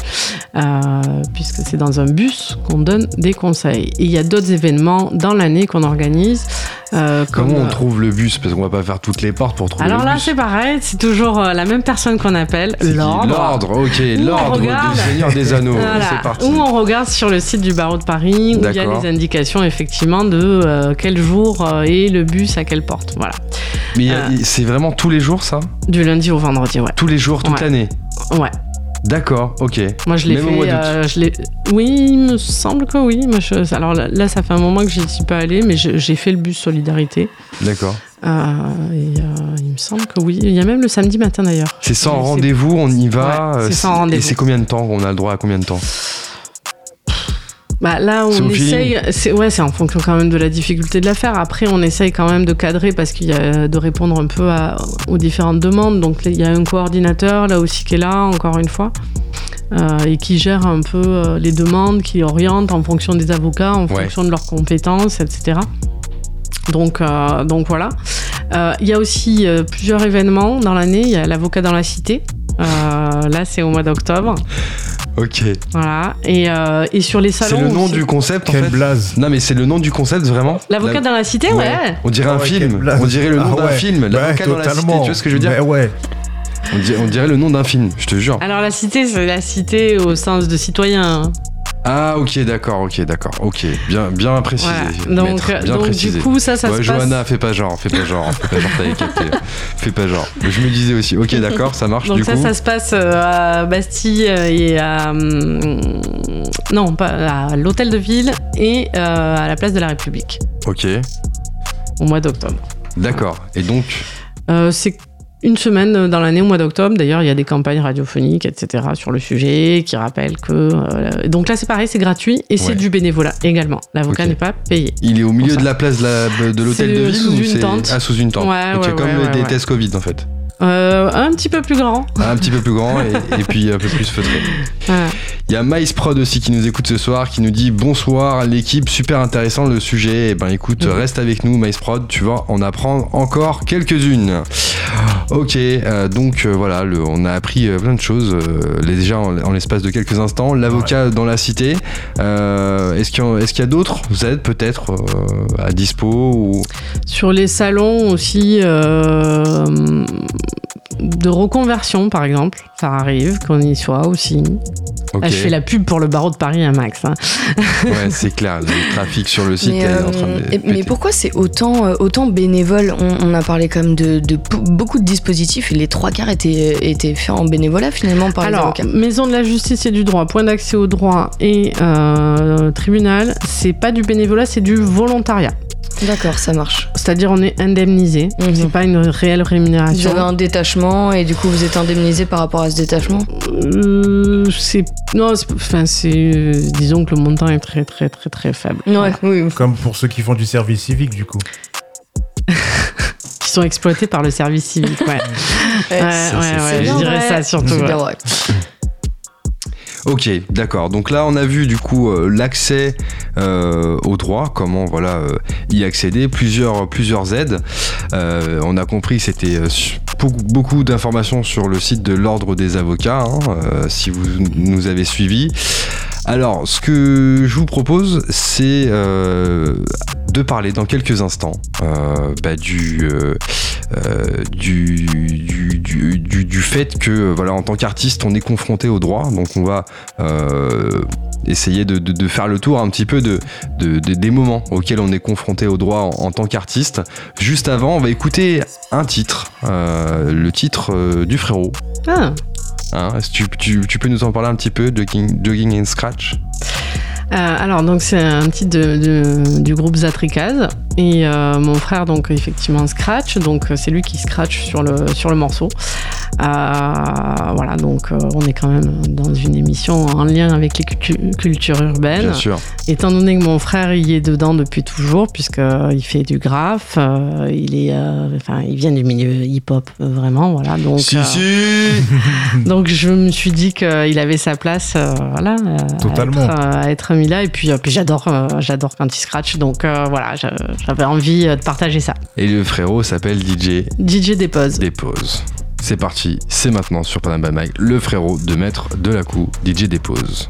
Speaker 4: euh, puisque c'est dans un bus qu'on donne des conseils. Et il y a d'autres événements dans l'année qu'on organise. euh, comme,
Speaker 1: Comment on
Speaker 4: euh,
Speaker 1: trouve le bus? Parce qu'on va pas faire toutes les portes pour trouver
Speaker 4: alors là, c'est pareil, c'est toujours euh, la même personne qu'on appelle, l'ordre.
Speaker 1: L'ordre, ok. L'ordre du Seigneur des Anneaux.
Speaker 4: Voilà.
Speaker 1: C'est parti.
Speaker 4: Ou on regarde sur le site du barreau de Paris où il y a les indications effectivement de euh, quel jour euh, est le bus à quelle porte. Voilà.
Speaker 1: Mais c'est vraiment tous les jours ça?
Speaker 4: Du lundi au vendredi, ouais.
Speaker 1: Tous les jours, toute
Speaker 4: Ouais.
Speaker 1: l'année?
Speaker 4: Ouais.
Speaker 1: D'accord, ok.
Speaker 4: Moi, je l'ai
Speaker 1: Même au mois
Speaker 4: fait. euh, je l'ai- oui, il me semble que oui. Moi, je- Alors là, ça fait un moment que j'y suis pas allée, mais je- j'ai fait le bus solidarité.
Speaker 1: D'accord.
Speaker 4: Euh, et, euh, il me semble que oui. Il y a même le samedi matin d'ailleurs.
Speaker 1: C'est sans rendez-vous, on y va.
Speaker 4: Ouais, c'est sans rendez-vous.
Speaker 1: Et c'est combien de temps On a le droit à combien de temps?
Speaker 4: Bah, là, on essaye. C'est ouais, c'est en fonction quand même de la difficulté de l'affaire. Après, on essaye quand même de cadrer parce qu'il y a de répondre un peu à- aux différentes demandes. Donc, il y a un coordinateur là aussi qui est là, encore une fois, euh, et qui gère un peu euh, les demandes, qui oriente en fonction des avocats, en
Speaker 1: Ouais.
Speaker 4: fonction de leurs compétences, etc. Donc, euh, donc voilà. Il y a aussi plusieurs événements dans l'année. Il y a l'avocat dans la cité. Là, c'est au mois d'octobre.
Speaker 1: Ok.
Speaker 4: Voilà. Et, euh, et sur les salons.
Speaker 1: C'est le nom
Speaker 4: aussi.
Speaker 1: du concept en
Speaker 3: Quel
Speaker 1: fait
Speaker 3: blaze.
Speaker 1: Non mais c'est le nom du concept vraiment
Speaker 4: L'avocat
Speaker 1: La-
Speaker 4: dans la cité, ouais.
Speaker 1: On dirait un film. On dirait le nom
Speaker 3: Ah
Speaker 1: d'un
Speaker 3: ouais.
Speaker 1: film.
Speaker 3: Ouais,
Speaker 1: L'avocat dans la cité.
Speaker 3: totalement.
Speaker 1: Tu vois ce que je veux dire
Speaker 3: Mais ouais.
Speaker 1: on, dirait, on dirait le nom d'un film, je te jure.
Speaker 4: Alors la cité, c'est la cité au sens de citoyen.
Speaker 1: Ah, ok, d'accord, ok, d'accord, ok. Bien, bien précisé.
Speaker 4: Voilà. Donc,
Speaker 1: maître, bien
Speaker 4: donc
Speaker 1: précisé.
Speaker 4: du coup, ça, ça
Speaker 1: ouais,
Speaker 4: se
Speaker 1: Johanna,
Speaker 4: passe.
Speaker 1: fais pas genre, fais pas genre, fais pas genre, t'avais capté. fais pas genre. Je me disais aussi, ok, d'accord, ça marche
Speaker 4: Donc
Speaker 1: du
Speaker 4: ça,
Speaker 1: coup.
Speaker 4: ça se passe euh, à Bastille euh, et à hum, non pas à l'hôtel de ville et euh, à la place de la République
Speaker 1: Ok,
Speaker 4: au mois d'octobre.
Speaker 1: d'accord. Et donc,
Speaker 4: Euh, c'est une semaine dans l'année au mois d'octobre. D'ailleurs, il y a des campagnes radiophoniques, etc. sur le sujet qui rappellent que. euh, donc là, c'est pareil, c'est gratuit et c'est du bénévolat également. L'avocat n'est pas payé.
Speaker 1: il est au milieu de la place de l'hôtel de ville
Speaker 4: sous
Speaker 1: ou
Speaker 4: une tente.
Speaker 1: Ah, sous une tente.
Speaker 4: Ouais,
Speaker 1: ok,
Speaker 4: ouais,
Speaker 1: comme des tests Covid en fait.
Speaker 4: Euh, un petit peu plus grand.
Speaker 1: Un petit peu plus grand et, et puis un peu plus feutré.
Speaker 4: Voilà.
Speaker 1: Il y a Mice Prod aussi qui nous écoute ce soir, qui nous dit bonsoir l'équipe, super intéressant le sujet. Eh ben écoute,
Speaker 4: Mhm.
Speaker 1: reste avec nous Mice Prod, tu vas en apprendre encore quelques-unes. Ok, euh, donc euh, voilà, le- on a appris euh, plein de choses euh, les- déjà en, en l'espace de quelques instants. L'avocat dans la cité, euh, est-ce qu'il y, a- y d'autres aides peut-être euh, à dispo ou...
Speaker 4: Sur les salons aussi euh, de reconversion, par exemple, ça arrive qu'on y soit aussi. Là, je fais la pub pour le barreau de Paris à Max. hein.
Speaker 1: ouais, c'est clair, le trafic sur le site
Speaker 2: Mais,
Speaker 1: est en
Speaker 2: euh,
Speaker 1: train de
Speaker 2: et- mais
Speaker 1: péter.
Speaker 2: pourquoi c'est autant, euh, autant bénévole on, on a parlé quand même de, beaucoup de dispositifs et les trois quarts étaient, étaient faits en bénévolat finalement par les
Speaker 4: Alors,
Speaker 2: avocats.
Speaker 4: Maison de la justice et du droit, point d'accès au droit et euh, tribunal, c'est pas du bénévolat, c'est du volontariat.
Speaker 2: D'accord, ça marche.
Speaker 4: C'est-à-dire, on est indemnisé.
Speaker 2: Mhm.
Speaker 4: C'est pas une réelle
Speaker 2: Vous
Speaker 4: rémunération.
Speaker 2: avez un détachement et du coup vous êtes indemnisé par rapport à ce détachement?
Speaker 4: Euh, c'est non, c'est- enfin c'est euh, disons que le montant est très très très très faible.
Speaker 2: Ouais, oui. oui.
Speaker 3: Comme pour ceux qui font du service civique, du coup.
Speaker 4: Qui sont exploités par le service civique. Ouais, ouais,
Speaker 2: Ouais,
Speaker 4: ouais, je dirais
Speaker 2: vrai.
Speaker 4: ça surtout.
Speaker 1: Ok, d'accord. Donc là, on a vu du coup euh, l'accès euh, au droit, comment voilà euh, y accéder, plusieurs plusieurs aides. Euh, on a compris que c'était beaucoup, d'informations sur le site de l'ordre des avocats, hein, si vous nous avez suivis. Alors, ce que je vous propose, c'est de parler dans quelques instants bah, du, du, du, du, du- du fait que, voilà, en tant qu'artiste, on est confronté au droit. Donc, on va euh, essayer de, de- de faire le tour un petit peu de, de- de- des moments auxquels on est confronté au droit en, en tant qu'artiste. Juste avant, on va écouter un titre, euh, le titre euh, du frérot.
Speaker 4: Ah.
Speaker 1: Hein, tu, tu- tu peux nous en parler un petit peu, Jogging, Jogging and Scratch?
Speaker 4: Euh, alors donc c'est un titre de, de- du groupe Zatrikaz et euh, mon frère donc effectivement scratch donc euh, c'est lui qui scratch sur le sur le morceau. Euh, voilà donc on est quand même dans une émission en lien avec les cultu- cultures urbaines.
Speaker 1: Bien sûr.
Speaker 4: Étant donné que mon frère y est dedans depuis toujours, puisqu'il fait du graphe, euh, il est, enfin, il vient du milieu hip-hop vraiment, voilà. Donc,
Speaker 1: si, si
Speaker 4: donc je me suis dit qu'il avait sa place, voilà,
Speaker 3: Totalement.
Speaker 4: à être, à être mis là. Et puis, puis j'adore, j'adore quand il scratch. Donc voilà, j'avais envie euh, de partager ça.
Speaker 1: Et le frérot s'appelle DJ
Speaker 4: DJ dépose.
Speaker 1: Dépose. C'est parti, c'est maintenant sur Panam by Mike, le frérot de maître de la coup, DJ Dépose.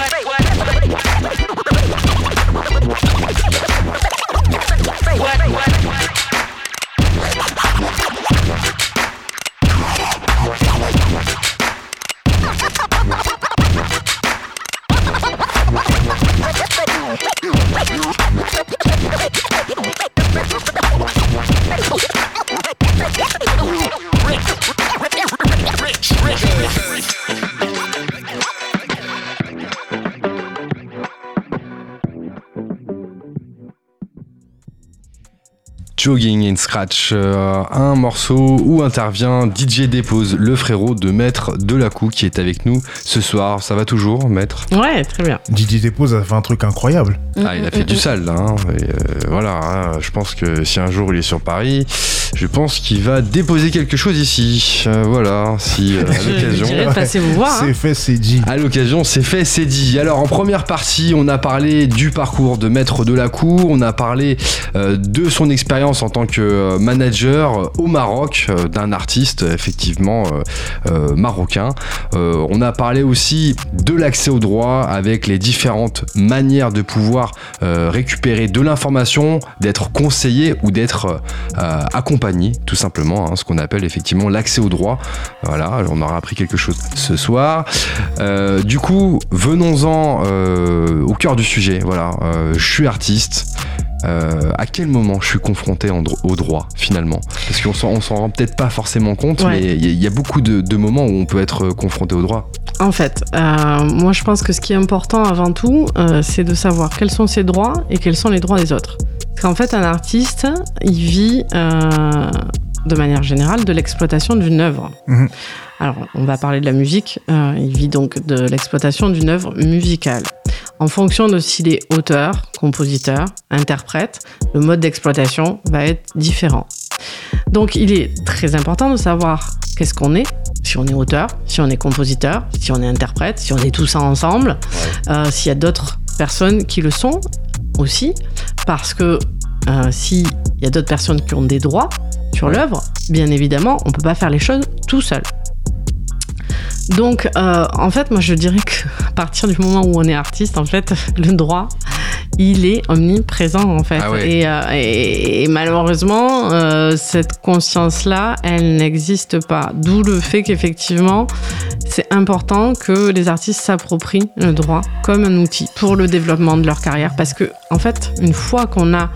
Speaker 1: Wait, in Scratch, euh, un morceau où intervient DJ Dépose, le frérot de Maître Delacou qui est avec nous ce soir. Ça va toujours, Maître?
Speaker 4: Ouais, très bien.
Speaker 3: Didi Dépose a fait un truc incroyable.
Speaker 1: Ah, il a fait du sale là. hein. Et, euh, voilà, hein, je pense que si un jour il est sur Paris, je pense qu'il va déposer quelque chose ici. Euh, voilà, si euh, à l'occasion.
Speaker 4: passer vous voir. hein.
Speaker 3: C'est fait, c'est dit.
Speaker 1: À l'occasion, c'est fait, c'est dit. Alors en première partie, on a parlé du parcours de maître de la cour, on a parlé euh, de son expérience en tant que manager au Maroc euh, d'un artiste effectivement euh, euh, marocain. Euh, on a parlé aussi de l'accès au droit avec les différentes manières de pouvoir euh, récupérer de l'information, d'être conseillé ou d'être euh, tout simplement, hein, ce qu'on appelle effectivement l'accès au droit. Voilà, on aura appris quelque chose ce soir. Euh, du coup, venons-en euh, au cœur du sujet. Voilà, Euh, je suis artiste. Euh, à quel moment je suis confronté en dro- au droit finalement? Parce qu'on s'en, rend peut-être pas forcément compte,
Speaker 4: Ouais.
Speaker 1: mais il y, a- il y a beaucoup de, de moments où on peut être confronté au droit.
Speaker 4: En fait, euh, moi je pense que ce qui est important avant tout, euh, c'est de savoir quels sont ses droits et quels sont les droits des autres. Parce qu'en fait, un artiste, il vit euh, de manière générale de l'exploitation d'une œuvre.
Speaker 3: Mhm.
Speaker 4: Alors, on va parler de la musique. euh, il vit donc de l'exploitation d'une œuvre musicale. En fonction de s'il est auteur, compositeur, interprète, le mode d'exploitation va être différent. Donc, il est très important de savoir qu'est-ce qu'on est, si on est auteur, si on est compositeur, si on est interprète, si on est tout ça ensemble, euh, s'il y a d'autres personnes qui le sont aussi, parce que euh, s'il y a d'autres personnes qui ont des droits sur l'œuvre, bien évidemment, on peut pas faire les choses tout seul. Donc, euh, en fait, moi, je dirais qu'à partir du moment où on est artiste, en fait, le droit, il est omniprésent, en fait.
Speaker 1: Ah ouais.
Speaker 4: et, euh, et- et malheureusement, euh, cette conscience-là, elle n'existe pas. D'où le fait qu'effectivement, c'est important que les artistes s'approprient le droit comme un outil pour le développement de leur carrière. Parce que, en fait, une fois qu'on a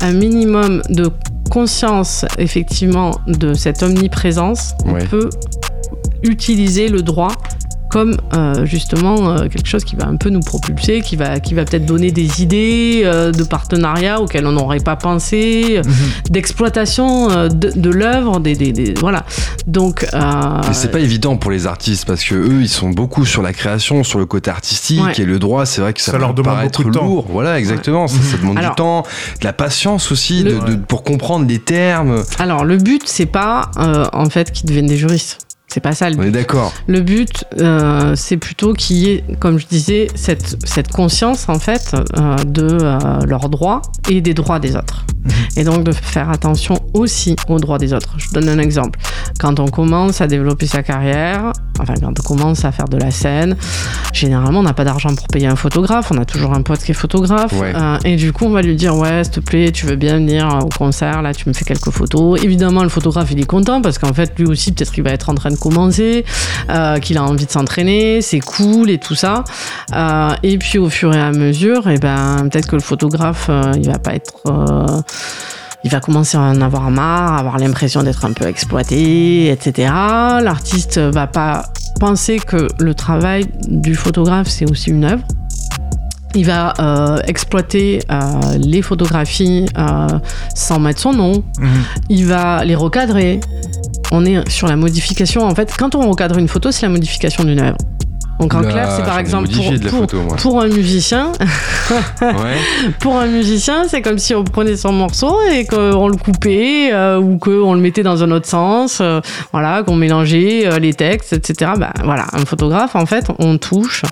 Speaker 4: un minimum de conscience, effectivement, de cette omniprésence,
Speaker 1: Ouais.
Speaker 4: on peut utiliser le droit comme euh, justement euh, quelque chose qui va un peu nous propulser, qui va, qui va peut-être donner des idées euh, de partenariat auxquelles on n'aurait pas pensé, euh, d'exploitation euh, de, de l'œuvre, des, des- des- voilà. Donc, euh,
Speaker 1: Mais c'est pas évident pour les artistes parce que eux, ils sont beaucoup sur la création, sur le côté artistique
Speaker 4: Ouais.
Speaker 1: et le droit, c'est vrai que ça,
Speaker 3: Ça
Speaker 1: peut
Speaker 3: leur demande
Speaker 1: paraître
Speaker 3: beaucoup de temps.
Speaker 1: lourd. Voilà, exactement. Ça, ça demande
Speaker 4: Alors-
Speaker 1: du temps, de la patience aussi,
Speaker 4: Le-
Speaker 1: de- de- pour comprendre les termes.
Speaker 4: alors le but c'est pas euh, en fait qu'ils deviennent des juristes. C'est pas ça le
Speaker 1: On
Speaker 4: but.
Speaker 1: est d'accord.
Speaker 4: Le but, euh, c'est plutôt qu'il y ait, comme je disais, cette, cette conscience en fait euh, de euh, leurs droits et des droits des autres. Et donc de faire attention aussi aux droits des autres. Je vous donne un exemple. Quand on commence à développer sa carrière, enfin quand on commence à faire de la scène, généralement on n'a pas d'argent pour payer un photographe, on a toujours un pote qui est photographe,
Speaker 1: Ouais.
Speaker 4: et du coup on va lui dire ouais s'il te plaît tu veux bien venir au concert, là tu me fais quelques photos. Évidemment le photographe il est content parce qu'en fait lui aussi peut-être qu'il va être en train de commencer, euh, qu'il a envie de s'entraîner, c'est cool et tout ça. Euh, et puis au fur et à mesure, et ben peut-être que le photographe euh, il va pas être il va commencer à en avoir marre, avoir l'impression d'être un peu exploité, etc. L'artiste va pas penser que le travail du photographe c'est aussi une œuvre. Il va euh, exploiter euh, les photographies euh, sans mettre son nom.
Speaker 3: Mhm.
Speaker 4: Il va les recadrer. On est sur la modification. En fait, quand on recadre une photo, c'est la modification d'une œuvre. Donc en clair, c'est par exemple pour,
Speaker 1: photo,
Speaker 4: un musicien,
Speaker 1: Ouais.
Speaker 4: pour un musicien, c'est comme si on prenait son morceau et qu'on le coupait euh, ou qu'on le mettait dans un autre sens, euh, voilà, qu'on mélangeait euh, les textes, etc. Ben, voilà, un photographe, en fait, on touche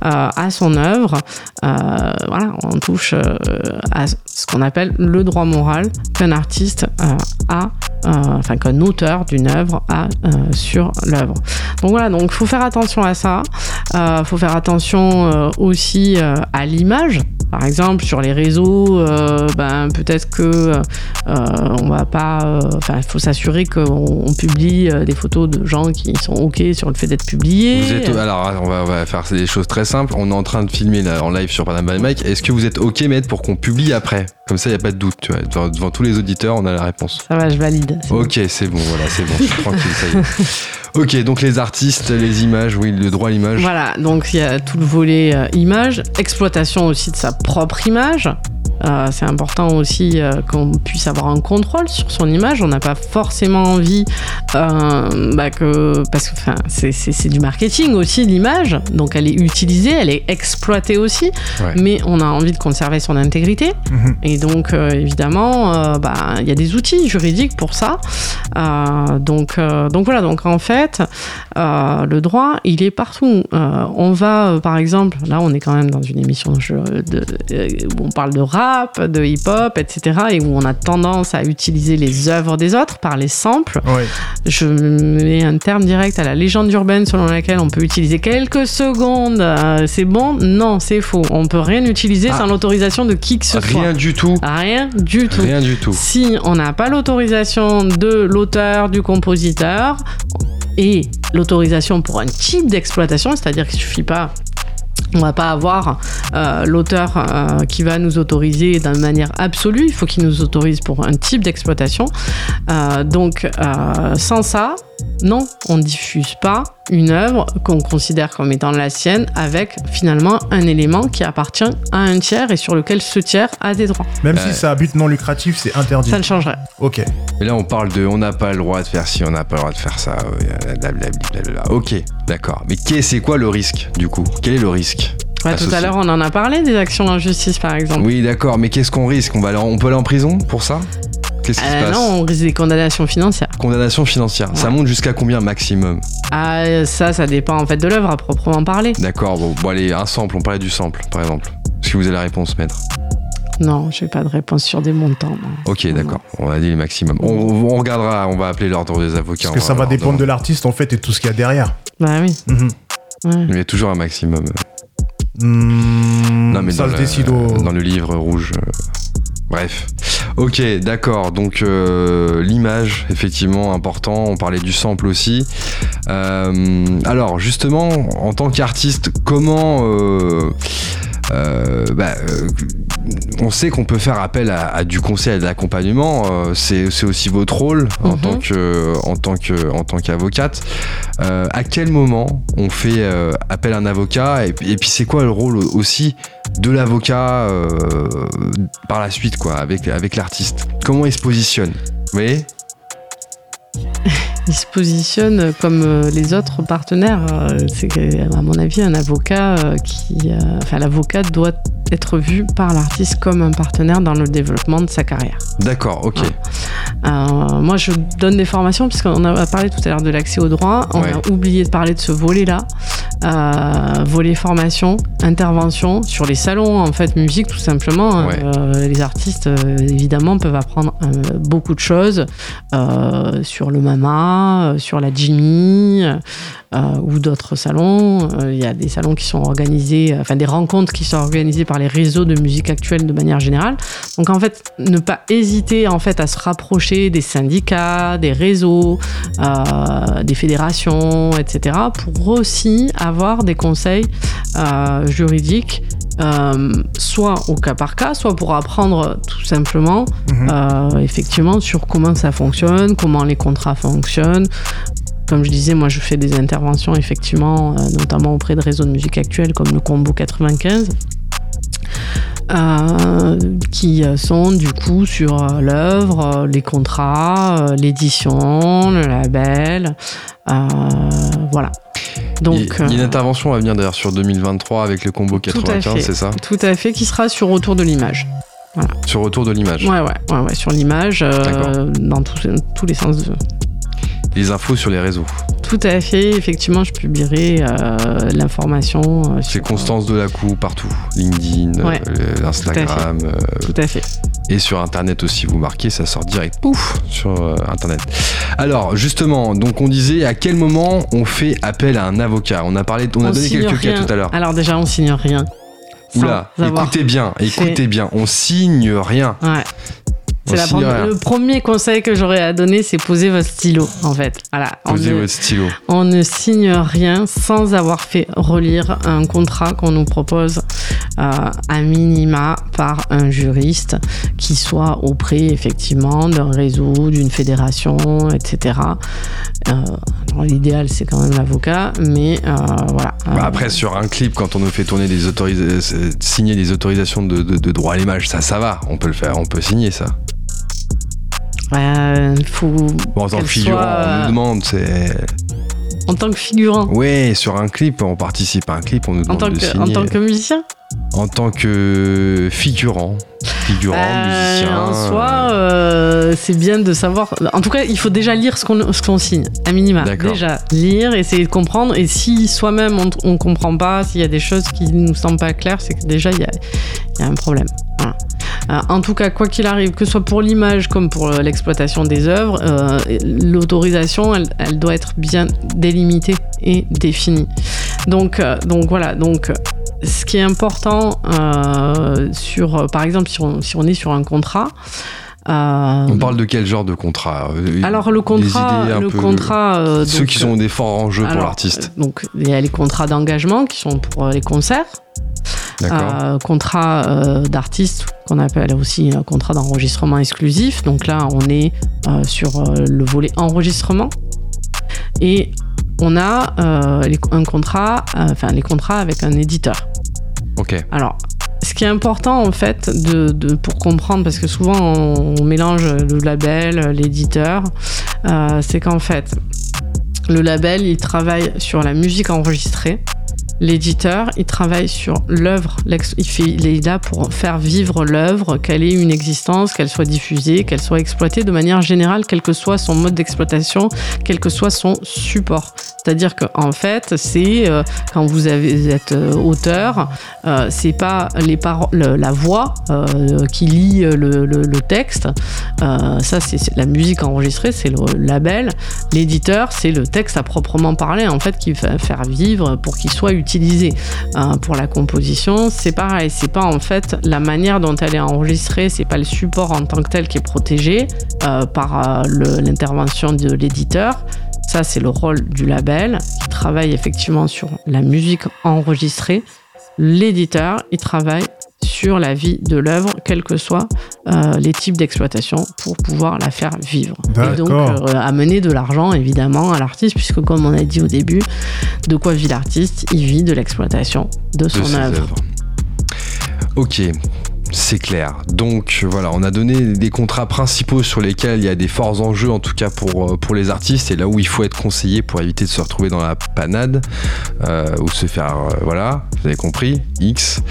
Speaker 4: à son œuvre, euh, voilà, on touche à ce qu'on appelle le droit moral qu'un artiste euh, a, euh, enfin qu'un auteur d'une œuvre a euh, sur l'œuvre. Donc voilà, donc faut faire attention à ça. Euh, faut faire attention aussi à l'image. Par exemple, sur les réseaux, ben, peut-être que on va pas. Enfin, il faut s'assurer qu'on on publie des photos de gens qui sont ok sur le fait d'être publiés.
Speaker 1: Alors, on va, faire des choses très simples. On est en train de filmer en live sur Panama Mike. Est-ce que vous êtes OK, Maître, pour qu'on publie après? Comme ça, il n'y a pas de doute. Tu vois. Devant, devant tous les auditeurs, on a la réponse.
Speaker 4: Ça va, je valide.
Speaker 1: Ok, c'est bon, voilà, c'est bon, je suis tranquille, ça y est. Ok, donc les artistes, les images, oui, le droit à l'image.
Speaker 4: Voilà, donc il y a tout le volet euh, image, exploitation aussi de sa propre image. Euh, c'est important aussi euh, qu'on puisse avoir un contrôle sur son image. On n'a pas forcément envie euh, bah, que parce que c'est- c'est c'est du marketing aussi l'image, donc elle est utilisée, elle est exploitée aussi,
Speaker 1: Ouais.
Speaker 4: mais on a envie de conserver son intégrité.
Speaker 3: Mhm.
Speaker 4: Et donc, évidemment, bah, il y a des outils juridiques pour ça. Donc, donc voilà, donc en fait, le droit, il est partout. On va, par exemple, là, on est quand même dans une émission de, de- où on parle de rap, de hip-hop, etc., et où on a tendance à utiliser les œuvres des autres par les samples.
Speaker 3: Ouais.
Speaker 4: Je mets un terme direct à la légende urbaine selon laquelle on peut utiliser quelques secondes. euh, c'est bon? Non, c'est faux. On peut rien utiliser
Speaker 1: Ah.
Speaker 4: sans l'autorisation de qui que ce soit.
Speaker 1: Rien du tout.
Speaker 4: Rien du tout.
Speaker 1: Rien du tout.
Speaker 4: Si on n'a pas l'autorisation de l'auteur, du compositeur et l'autorisation pour un type d'exploitation, c'est-à-dire qu'il suffit pas. On va pas avoir euh, l'auteur euh, qui va nous autoriser d'une manière absolue. Il faut qu'il nous autorise pour un type d'exploitation. Euh, donc, sans ça, non, on ne diffuse pas une œuvre qu'on considère comme étant la sienne avec finalement un élément qui appartient à un tiers et sur lequel ce tiers a des droits.
Speaker 3: Même
Speaker 1: Euh,
Speaker 3: si ça a but non lucratif, c'est interdit.
Speaker 4: Ça ne changerait.
Speaker 3: Ok.
Speaker 1: Mais là, on parle de on n'a pas le droit de faire ci, on n'a pas le droit de faire ça. euh, blablabla. Ok, d'accord. Mais c'est quoi le risque, du coup? Quel est le risque?
Speaker 4: Ouais, tout à l'heure, on en a parlé des actions en justice, par exemple.
Speaker 1: Oui, d'accord, mais qu'est-ce qu'on risque? On, va aller en- on peut aller en prison pour ça? Qu'est-ce qui se
Speaker 4: Euh,
Speaker 1: passe
Speaker 4: non, on risque des condamnations financières.
Speaker 1: Condamnation financière. Ça monte jusqu'à combien maximum
Speaker 4: Ah, ça, ça dépend en fait de l'œuvre à proprement parler.
Speaker 1: D'accord, bon, bon, allez, un sample, on parlait du sample, par exemple. Est-ce que vous avez la réponse, maître?
Speaker 4: Non, j'ai pas de réponse sur des montants. non.
Speaker 1: Ok, d'accord, on a dit les maximums. On, on regardera, on va appeler l'ordre des avocats.
Speaker 3: Parce que ça va dépendre de l'artiste en fait et tout ce qu'il y a derrière.
Speaker 4: Bah oui. Ouais.
Speaker 1: Il y a toujours un maximum.
Speaker 3: Hmm,
Speaker 1: Non, mais
Speaker 3: ça
Speaker 1: dans,
Speaker 3: se
Speaker 1: le,
Speaker 3: décide au.
Speaker 1: dans le livre rouge. euh, Bref. Ok, d'accord. Donc euh, l'image, effectivement, important. On parlait du sample aussi. Euh, alors justement, en tant qu'artiste, comment... euh, bah, on sait qu'on peut faire appel à, à du conseil et de l'accompagnement. euh, c'est aussi votre rôle en
Speaker 4: Mhm.
Speaker 1: tant que en tant que en tant qu'avocate. Euh, à quel moment on fait euh, appel à un avocat et, puis- et puis c'est quoi le rôle aussi de l'avocat par la suite quoi avec avec Comment il se positionne Vous voyez
Speaker 4: Il se positionne comme euh, les autres partenaires. Euh, C'est à mon avis, un avocat euh, qui. Enfin, l'avocat doit être vu par l'artiste comme un partenaire dans le développement de sa carrière.
Speaker 1: D'accord, ok.
Speaker 4: Euh, moi, je donne des formations, puisqu'on a parlé tout à l'heure de l'accès au droit. On
Speaker 1: Ouais.
Speaker 4: a oublié de parler de ce volet-là. Euh, volet formation, intervention sur les salons, en fait, musique, tout simplement.
Speaker 1: Ouais.
Speaker 4: Euh, les artistes, euh, évidemment, peuvent apprendre euh, beaucoup de choses sur le Mama, sur la Jimmy. ou d'autres salons. Il y a des salons qui sont organisés, enfin des rencontres qui sont organisées par les réseaux de musique actuelle de manière générale. Donc en fait, ne pas hésiter en fait à se rapprocher des syndicats, des réseaux, des fédérations, etc. pour aussi avoir des conseils euh, juridiques. euh, soit au cas par cas, soit pour apprendre tout simplement
Speaker 3: Mhm.
Speaker 4: euh, effectivement sur comment ça fonctionne, comment les contrats fonctionnent. Comme je disais, moi je fais des interventions effectivement, euh, notamment auprès de réseaux de musique actuelle comme le Combo 95. Euh, qui euh, sont du coup sur euh, l'œuvre, les contrats, l'édition, le label, euh, voilà. Donc,
Speaker 1: il, y a- une intervention à venir d'ailleurs sur 2023 avec le combo
Speaker 4: Tout à
Speaker 1: 95,
Speaker 4: fait.
Speaker 1: c'est ça?
Speaker 4: Tout à fait, qui sera sur autour de l'image.
Speaker 1: Sur retour de l'image.
Speaker 4: Ouais, ouais, ouais, ouais, sur l'image, euh, dans tous- tous les sens de,
Speaker 1: Les infos sur les réseaux.
Speaker 4: Tout à fait, effectivement, je publierai euh, l'information. euh,
Speaker 1: C'est
Speaker 4: sur-
Speaker 1: Constance Delacou partout. LinkedIn,
Speaker 4: Ouais,
Speaker 1: euh, l'Instagram. euh,
Speaker 4: Tout à fait.
Speaker 1: et sur Internet aussi, vous marquez, ça sort direct, pouf, sur euh, Internet. Alors, justement, donc on disait à quel moment on fait appel à un avocat? On a parlé, on, a donné quelques cas tout à l'heure.
Speaker 4: Alors déjà, on signe rien.
Speaker 1: Oula, écoutez bien, écoutez bien, on signe rien.
Speaker 4: Ouais.
Speaker 1: On
Speaker 4: C'est la le premier conseil que j'aurais à donner, c'est poser votre stylo, en fait. Voilà. On
Speaker 1: Posez
Speaker 4: ne-
Speaker 1: votre stylo.
Speaker 4: On ne signe rien sans avoir fait relire un contrat qu'on nous propose euh, à minima par un juriste qui soit auprès effectivement d'un réseau, d'une fédération, etc. Euh, L'idéal c'est quand même l'avocat, mais euh, voilà.
Speaker 1: Bah, après, sur un clip, quand on nous fait tourner des autorisations, signer des autorisations de, de- de droit à l'image, ça, ça va. On peut le faire, on peut signer ça.
Speaker 4: Ouais, il faut.
Speaker 1: Bon, en tant que figurant,
Speaker 4: soit,
Speaker 1: on
Speaker 4: euh,
Speaker 1: nous demande, c'est.
Speaker 4: En tant que figurant.
Speaker 1: Ouais, sur un clip, on participe à un clip, on nous
Speaker 4: En
Speaker 1: demande
Speaker 4: tant,
Speaker 1: de
Speaker 4: que,
Speaker 1: signer.
Speaker 4: en tant que musicien
Speaker 1: En tant que figurant. Figurant,
Speaker 4: Euh,
Speaker 1: musicien.
Speaker 4: En soi, euh, c'est bien de savoir. En tout cas, il faut déjà lire ce qu'on signe, à minima.
Speaker 1: D'accord.
Speaker 4: Déjà, lire, essayer de comprendre. Et si soi-même on ne comprend pas, s'il y a des choses qui nous semblent pas claires, c'est que déjà il y a, y a un problème. Voilà. Euh, en tout cas, quoi qu'il arrive, que ce soit pour l'image comme pour euh, l'exploitation des œuvres, euh, l'autorisation, elle, elle doit être bien délimitée et définie. Donc, donc voilà. Donc, ce qui est important euh, sur, par exemple, si on, si on est sur un contrat. euh,
Speaker 1: On parle de quel genre de contrat
Speaker 4: alors le contrat, le euh,
Speaker 1: Ceux qui sont des forts enjeux pour
Speaker 4: alors,
Speaker 1: l'artiste.
Speaker 4: euh, Donc il y a les contrats d'engagement qui sont pour les concerts. Euh, contrat euh, d'artiste qu'on appelle aussi euh, contrat d'enregistrement exclusif. Donc là on est euh, sur euh, le volet enregistrement et on a euh, les- un contrat, enfin les contrats avec un éditeur.
Speaker 1: Ok.
Speaker 4: Alors, ce qui est important en fait de, de- pour comprendre, parce que souvent on, on mélange le label, l'éditeur, euh, c'est qu'en fait, le label il travaille sur la musique enregistrée. L'éditeur, il travaille sur l'œuvre, il, fait, est là pour faire vivre l'œuvre, qu'elle ait une existence, qu'elle soit diffusée, qu'elle soit exploitée de manière générale, quel que soit son mode d'exploitation, quel que soit son support. C'est-à-dire qu'en fait, c'est euh, quand vous, avez, êtes euh, auteur, euh, c'est pas les la voix qui lit le, le- texte. Ça, c'est la musique enregistrée, c'est le label. L'éditeur, c'est le texte à proprement parler, en fait, qui va faire vivre pour qu'il soit Euh, pour la composition, c'est pareil. C'est pas en fait la manière dont elle est enregistrée, c'est pas le support en tant que tel qui est protégé euh, par euh, l'intervention de l'éditeur. Ça, c'est le rôle du label qui travaille effectivement sur la musique enregistrée. L'éditeur, il travaille sur la vie de l'œuvre, quels que soient euh, les types d'exploitation, pour pouvoir la faire vivre. Et donc, euh, amener de l'argent, évidemment, à l'artiste, puisque comme on a dit au début, de quoi vit l'artiste? Il vit de l'exploitation de son œuvre.
Speaker 1: œuvres. Ok, c'est clair. Donc voilà, on a donné des contrats principaux sur lesquels il y a des forts enjeux, en tout cas pour, euh, pour les artistes, et là où il faut être conseillé pour éviter de se retrouver dans la panade, euh, ou se faire, euh, voilà, vous avez compris, X.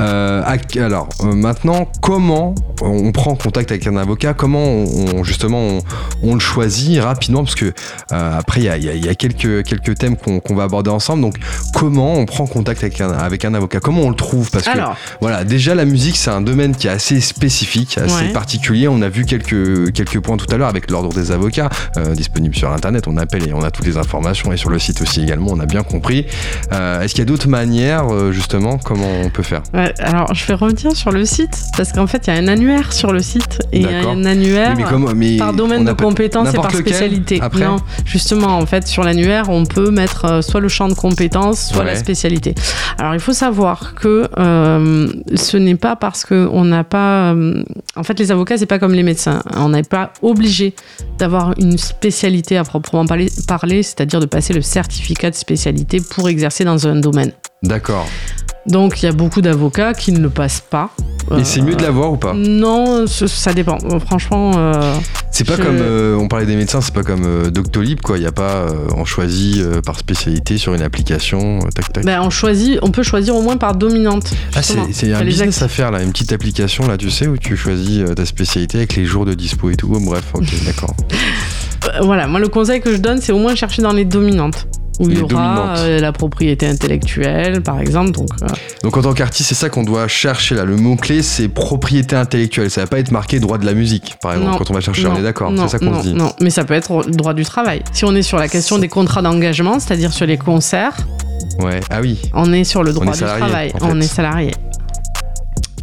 Speaker 1: Euh, alors euh, maintenant, comment on prend contact avec un avocat? Comment on, on- justement on, on le choisit rapidement? Parce que euh, après il y a, y y quelques, quelques thèmes qu'on va aborder ensemble. Donc comment on prend contact avec un, avec un avocat? Comment on le trouve? Parce que voilà, déjà la musique c'est un domaine qui est assez spécifique, assez
Speaker 4: Ouais.
Speaker 1: particulier. On a vu quelques, quelques points tout à l'heure avec l'ordre des avocats euh, disponible sur internet. On appelle et on a toutes les informations et sur le site aussi également. On a bien compris. Euh, Est-ce qu'il y a d'autres manières justement Comment on peut faire?
Speaker 4: Ouais, alors je vais revenir sur le site, parce qu'en fait, il y a un annuaire sur le site, et il y a un annuaire.
Speaker 1: Oui, mais comment- mais
Speaker 4: par
Speaker 1: on
Speaker 4: domaine de compétences et par spécialité.
Speaker 1: après
Speaker 4: non, justement, en fait, sur l'annuaire, on peut mettre euh, soit le champ de compétences, soit
Speaker 1: Ouais.
Speaker 4: la spécialité. Alors, il faut savoir que euh, ce n'est pas parce que on n'a pas. euh, en fait, les avocats, c'est pas comme les médecins. On n'est pas obligé d'avoir une spécialité à proprement parler, c'est-à-dire de passer le certificat de spécialité pour exercer dans un domaine.
Speaker 1: D'accord.
Speaker 4: Donc, il y a beaucoup d'avocats qui ne le passent pas.
Speaker 1: Et c'est mieux de l'avoir ou pas?
Speaker 4: Non, ce- ça dépend. Franchement. euh,
Speaker 1: C'est pas
Speaker 4: je-
Speaker 1: comme euh, on parlait des médecins, c'est pas comme euh, Doctolib quoi. Il y a pas euh, on choisit euh, par spécialité sur une application. euh, tac tac.
Speaker 4: Ben, on choisit, on peut choisir au moins par dominante.
Speaker 1: Ah, c'est un business à faire là, une petite application là, tu sais, où tu choisis euh, ta spécialité avec les jours de dispo et tout. Oh, bref, ok, d'accord.
Speaker 4: Euh, Voilà, moi le conseil que je donne, c'est au moins chercher dans les dominantes. Où il y aura euh, la propriété intellectuelle, par exemple. Donc, euh,
Speaker 1: Donc en tant qu'artiste, c'est ça qu'on doit chercher là. Le mot-clé, c'est propriété intellectuelle. Ça va pas être marqué droit de la musique, par exemple,
Speaker 4: non,
Speaker 1: quand on va chercher,
Speaker 4: non,
Speaker 1: on est d'accord. C'est ça qu'on se dit.
Speaker 4: Non, mais ça peut être droit du travail. Si on est sur la question des contrats d'engagement, c'est-à-dire sur les concerts,
Speaker 1: Ouais, ah oui,
Speaker 4: on est sur le droit du travail.
Speaker 1: en fait.
Speaker 4: On est salarié.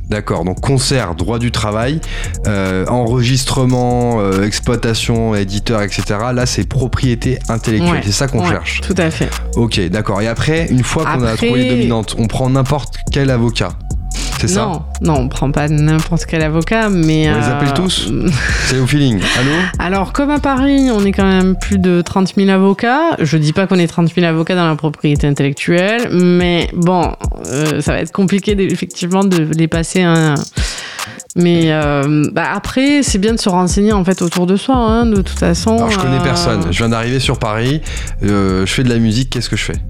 Speaker 1: D'accord. Donc concert, droit du travail, euh, enregistrement, euh, exploitation, éditeur, etc. Là, c'est propriété intellectuelle.
Speaker 4: Ouais,
Speaker 1: C'est ça qu'on
Speaker 4: ouais,
Speaker 1: cherche.
Speaker 4: Tout à fait.
Speaker 1: Ok, d'accord. Et après, une fois qu'on a trouvé les dominantes, on prend n'importe quel avocat. C'est ça
Speaker 4: Non, non, on prend pas n'importe quel avocat, mais.
Speaker 1: On les
Speaker 4: euh,
Speaker 1: appelle tous C'est au feeling. Allô
Speaker 4: Alors, comme à Paris, on est quand même plus de 30 000 avocats. Je dis pas qu'on est 30 000 avocats dans la propriété intellectuelle, mais bon, euh, ça va être compliqué effectivement de les passer un. Mais euh, bah, après, c'est bien de se renseigner en fait autour de soi, hein, de toute façon.
Speaker 1: Alors je connais
Speaker 4: euh,
Speaker 1: personne. Je viens d'arriver sur Paris. je fais de la musique. Qu'est-ce que je fais?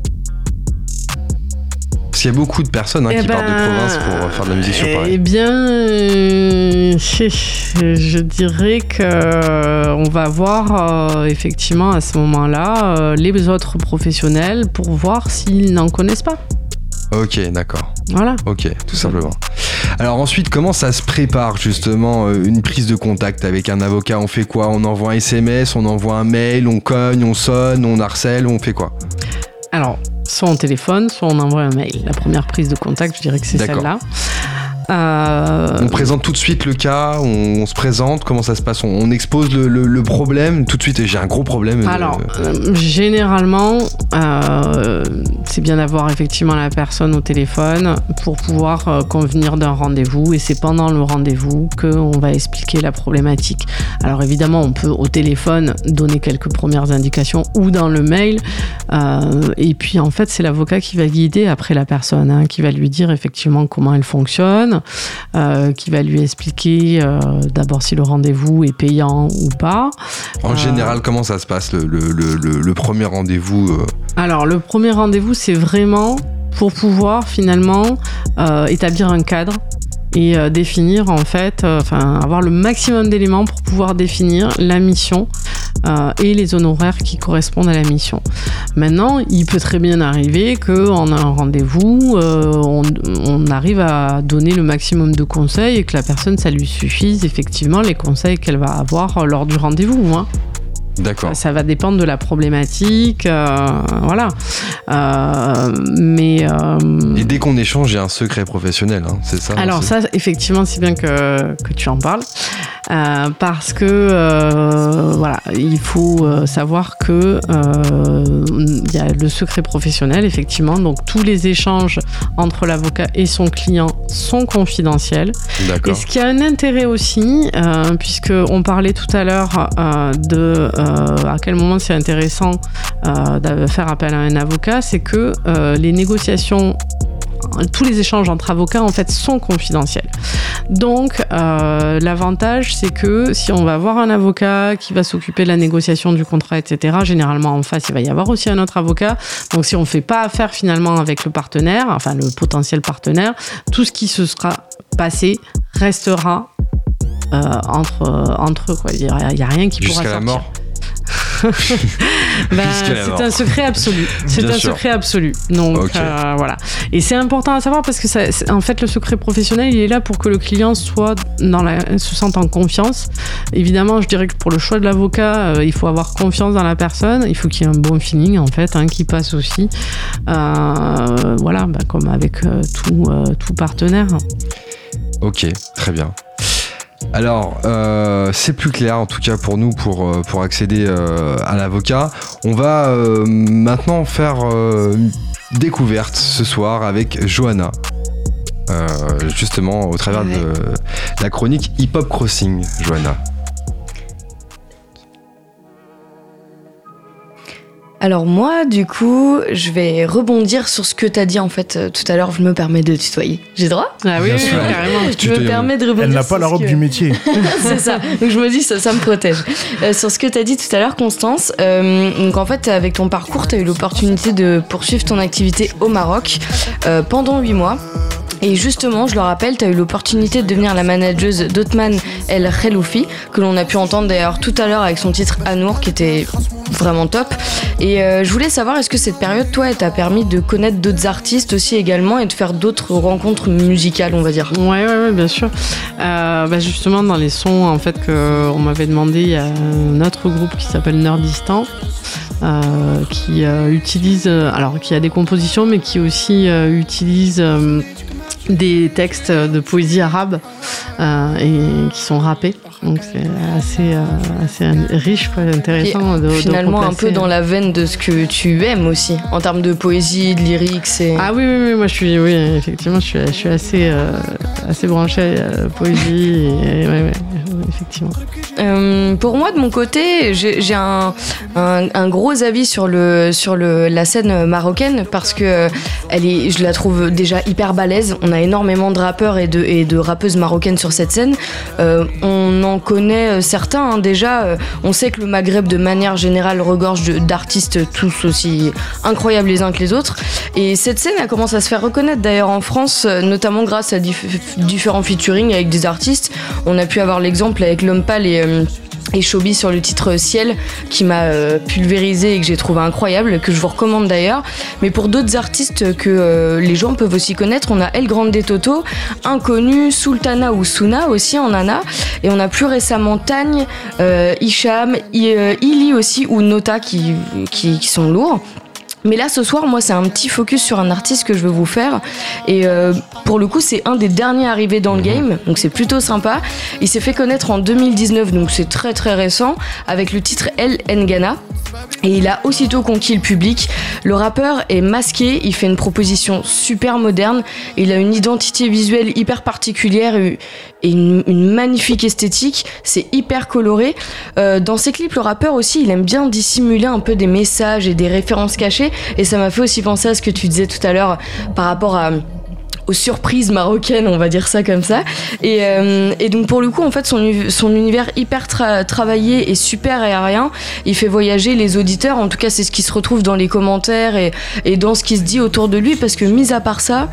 Speaker 1: Parce qu'il y a beaucoup de personnes hein,
Speaker 4: Eh
Speaker 1: qui partent de
Speaker 4: ben,
Speaker 1: province pour faire de la musique sur
Speaker 4: Eh
Speaker 1: Paris.
Speaker 4: bien, euh, je dirais que euh, on va voir euh, effectivement à ce moment-là euh, les autres professionnels pour voir s'ils n'en connaissent pas.
Speaker 1: Ok, d'accord.
Speaker 4: Voilà.
Speaker 1: Ok, tout simplement. Alors ensuite, comment ça se prépare justement euh, une prise de contact avec un avocat? On fait quoi? On envoie un SMS, on envoie un mail, on cogne, on sonne, on harcèle, on fait quoi?
Speaker 4: Alors, soit on téléphone, soit on envoie un mail. La première prise de contact, je dirais que c'est celle-là. Euh,
Speaker 1: On présente tout de suite le cas, on, on se présente, comment ça se passe on, on expose le, le- le problème tout de suite et j'ai un gros problème. euh,
Speaker 4: Alors, euh, généralement, c'est bien d'avoir effectivement la personne au téléphone pour pouvoir convenir d'un rendez-vous et c'est pendant le rendez-vous qu'on va expliquer la problématique. Alors évidemment, on peut au téléphone donner quelques premières indications ou dans le mail euh, et puis en fait, c'est l'avocat qui va guider après la personne, hein, qui va lui dire effectivement comment elle fonctionne, euh, qui va lui expliquer euh, d'abord si le rendez-vous est payant ou pas.
Speaker 1: en
Speaker 4: euh,
Speaker 1: général, comment ça se passe le, le- le- le- le premier rendez-vous
Speaker 4: Alors, le premier rendez-vous, c'est vraiment pour pouvoir finalement établir un cadre et définir en fait, enfin avoir le maximum d'éléments pour pouvoir définir la mission euh, et les honoraires qui correspondent à la mission. Maintenant, il peut très bien arriver qu'on a un rendez-vous, euh, on, arrive à donner le maximum de conseils et que la personne, ça lui suffise effectivement les conseils qu'elle va avoir lors du rendez-vous. hein.
Speaker 1: D'accord.
Speaker 4: Ça va dépendre de la problématique, euh, voilà. Euh, mais euh,
Speaker 1: Et dès qu'on échange, j'ai un secret professionnel, hein, c'est ça
Speaker 4: alors ça, effectivement, c'est bien que, que tu en parles, parce que voilà, il faut savoir que il y a le secret professionnel, effectivement. Donc tous les échanges entre l'avocat et son client sont confidentiels. Et
Speaker 1: D'accord.
Speaker 4: ce qui a un intérêt aussi, puisque on parlait tout à l'heure de à quel moment c'est intéressant euh, de faire appel à un avocat, c'est que euh, les négociations tous les échanges entre avocats en fait sont confidentiels. Donc euh, l'avantage c'est que si on va avoir un avocat qui va s'occuper de la négociation du contrat, etc. Généralement en face il va y avoir aussi un autre avocat. Donc si on fait pas affaire finalement avec le partenaire, enfin le potentiel partenaire, tout ce qui se sera passé restera euh, entre, euh, entre eux. Il n'y a, rien qui pourra sortir.
Speaker 1: Jusqu'à la mort.
Speaker 4: c'est un secret absolu. C'est un
Speaker 1: sûr.
Speaker 4: secret absolu. Donc euh, voilà. Et c'est important à savoir parce que ça, en fait le secret professionnel il est là pour que le client soit dans la, se sente en confiance. Évidemment, je dirais que pour le choix de l'avocat, euh, il faut avoir confiance dans la personne. Il faut qu'il y ait un bon feeling en fait, hein, qui passe aussi. Euh, voilà, bah, comme avec tout, tout partenaire.
Speaker 1: Ok, très bien. Alors, euh, c'est plus clair en tout cas pour nous pour, euh, pour accéder euh, à l'avocat. On va euh, maintenant faire une découverte ce soir avec Johanna. Justement au travers
Speaker 2: Ouais.
Speaker 1: de la chronique Hip Hop Crossing, Johanna.
Speaker 2: Alors moi, du coup, je vais rebondir sur ce que t'as dit en fait euh, tout à l'heure. Je me permets de tutoyer. J'ai droit?
Speaker 4: Ah oui, oui, carrément.
Speaker 2: Je me permets de rebondir.
Speaker 3: Elle n'a pas
Speaker 2: sur
Speaker 3: la
Speaker 2: ce
Speaker 3: robe
Speaker 2: que-
Speaker 3: du métier.
Speaker 2: c'est ça. Donc je me dis, ça, ça me protège. Euh, sur ce que tu as dit tout à l'heure, Constance, euh, donc en fait, avec ton parcours, tu as eu l'opportunité de poursuivre ton activité au Maroc euh, pendant 8 mois. Et justement, je le rappelle, tu as eu l'opportunité de devenir la manageuse d'Othman El Kheloufi, que l'on a pu entendre d'ailleurs tout à l'heure avec son titre Anour, qui était vraiment top. Et euh, je voulais savoir, est-ce que cette période, toi, t'a permis de connaître d'autres artistes aussi également et de faire d'autres rencontres musicales, on va dire?
Speaker 4: Ouais, ouais, ouais, bien sûr. Euh, bah, justement, dans les sons en fait que on m'avait demandé, il y a un autre groupe qui s'appelle Nerdistan. euh, qui utilise, alors qui a des compositions, mais qui aussi utilise des textes de poésie arabe et qui sont rappés. Donc c'est assez, euh, assez riche, quoi, intéressant. de- de
Speaker 2: Finalement, un peu dans la veine de ce que tu aimes aussi, en termes de poésie, de lyrique. C'est...
Speaker 4: Ah oui, oui, oui, moi je suis, oui, effectivement, je suis, je suis assez, euh, assez branchée à la poésie. Et, ouais, ouais, effectivement.
Speaker 2: Euh, pour moi, de mon côté, j'ai un, un- un gros avis sur, le, sur le, la scène marocaine parce que euh, elle est, je la trouve déjà hyper balèze. On a énormément de rappeurs et de, et de rappeuses marocaines sur cette scène. Euh, on en connaît euh, certains hein, déjà. Euh, on sait que le Maghreb, de manière générale, regorge d'artistes tous aussi incroyables les uns que les autres. Et cette scène, elle commence à se faire reconnaître d'ailleurs en France, euh, notamment grâce à dif- différents featuring avec des artistes. On a pu avoir l'exemple avec L'Homme Pâle et, et Shobi sur le titre Ciel, qui m'a euh, pulvérisé et que j'ai trouvé incroyable, que je vous recommande d'ailleurs. Mais pour d'autres artistes que euh, les gens peuvent aussi connaître, on a El Grande Toto, Inconnu, Sultana ou Suna aussi en Nana. Et on a plus récemment Tagne, euh, Hicham, I- euh, Ili aussi ou Nota qui sont lourds. Mais là, ce soir, moi, c'est un petit focus sur un artiste que je veux vous faire. Et euh, pour le coup, c'est un des derniers arrivés dans le game, donc c'est plutôt sympa. Il s'est fait connaître en 2019, donc c'est très très récent, avec le titre El Ngana. Et il a aussitôt conquis le public. Le rappeur est masqué, il fait une proposition super moderne, il a une identité visuelle hyper particulière et une, magnifique esthétique, c'est hyper coloré. Euh, dans ses clips, le rappeur aussi, il aime bien dissimuler un peu des messages et des références cachées, et ça m'a fait aussi penser à ce que tu disais tout à l'heure par rapport à aux surprises marocaines, on va dire ça comme ça. Et, euh, donc pour le coup, en fait, son, univers hyper tra- travaillé et super aérien, il fait voyager les auditeurs. En tout cas, c'est ce qui se retrouve dans les commentaires et, et dans ce qui se dit autour de lui, parce que mis à part ça,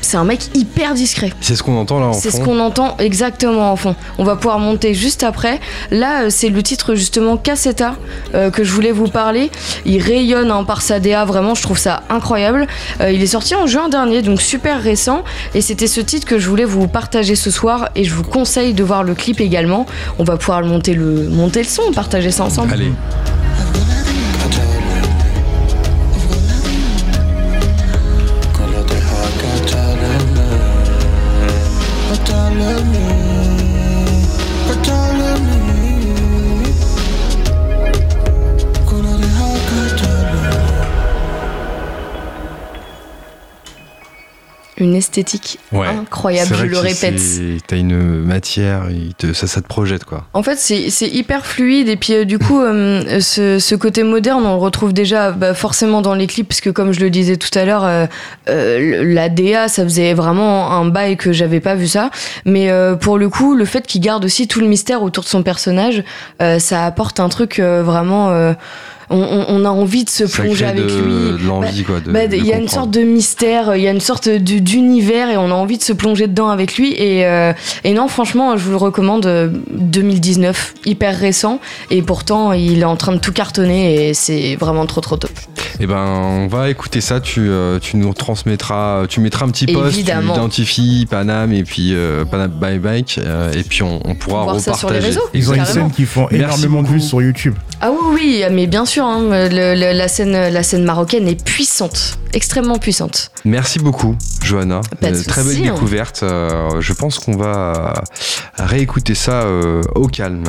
Speaker 2: c'est un mec hyper discret.
Speaker 1: C'est ce qu'on entend là en
Speaker 2: C'est ce qu'on entend exactement en fond. On va pouvoir monter juste après. Là, euh, c'est le titre justement Cassetta euh, que je voulais vous parler. Il rayonne hein, par sa DA, vraiment, je trouve ça incroyable. Euh, il est sorti en juin dernier, donc super récent. Et c'était ce titre que je voulais vous partager ce soir. Et je vous conseille de voir le clip également. On va pouvoir le monter le, monter le son, partager ça ensemble.
Speaker 1: Allez.
Speaker 2: Une esthétique
Speaker 1: Ouais.
Speaker 2: incroyable, je le répète.
Speaker 1: T'as une matière, te- ça, ça te projette quoi.
Speaker 2: En fait, c'est hyper fluide et puis euh, du coup, euh, ce, ce côté moderne, on le retrouve déjà bah, forcément dans les clips, parce que comme je le disais tout à l'heure, euh, la DA, ça faisait vraiment un bail que j'avais pas vu ça. Mais pour le coup, le fait qu'il garde aussi tout le mystère autour de son personnage, ça apporte un truc vraiment. Euh, on, on- on a envie de se
Speaker 1: Ça
Speaker 2: plonger avec
Speaker 1: de,
Speaker 2: lui.
Speaker 1: de l'envie quoi. de-
Speaker 2: Bah,
Speaker 1: de
Speaker 2: Il y a une sorte de mystère, il y a une sorte de- d'univers et on a envie de se plonger dedans avec lui. Et, euh, et non, franchement, je vous le recommande. euh, 2019, hyper récent. Et pourtant, il est en train de tout cartonner et c'est vraiment trop trop top.
Speaker 1: Eh ben, on va écouter ça. Tu, euh, tu nous transmettras, tu mettras un petit post,
Speaker 2: Évidemment.
Speaker 1: tu identifies Panam et puis euh, Panam Bye Bike, euh, et puis on, on pourra
Speaker 2: Voir ça sur les
Speaker 1: repartager.
Speaker 2: réseaux.
Speaker 3: Ils ont une scène qui font énormément de vues sur YouTube.
Speaker 2: Ah oui, oui, mais bien sûr, hein, le- le- la, scène, la scène marocaine est puissante, extrêmement puissante.
Speaker 1: Merci beaucoup, Johanna.
Speaker 2: Pas de
Speaker 1: Euh, très belle
Speaker 2: hein.
Speaker 1: découverte. Euh, je pense qu'on va réécouter ça euh, au calme.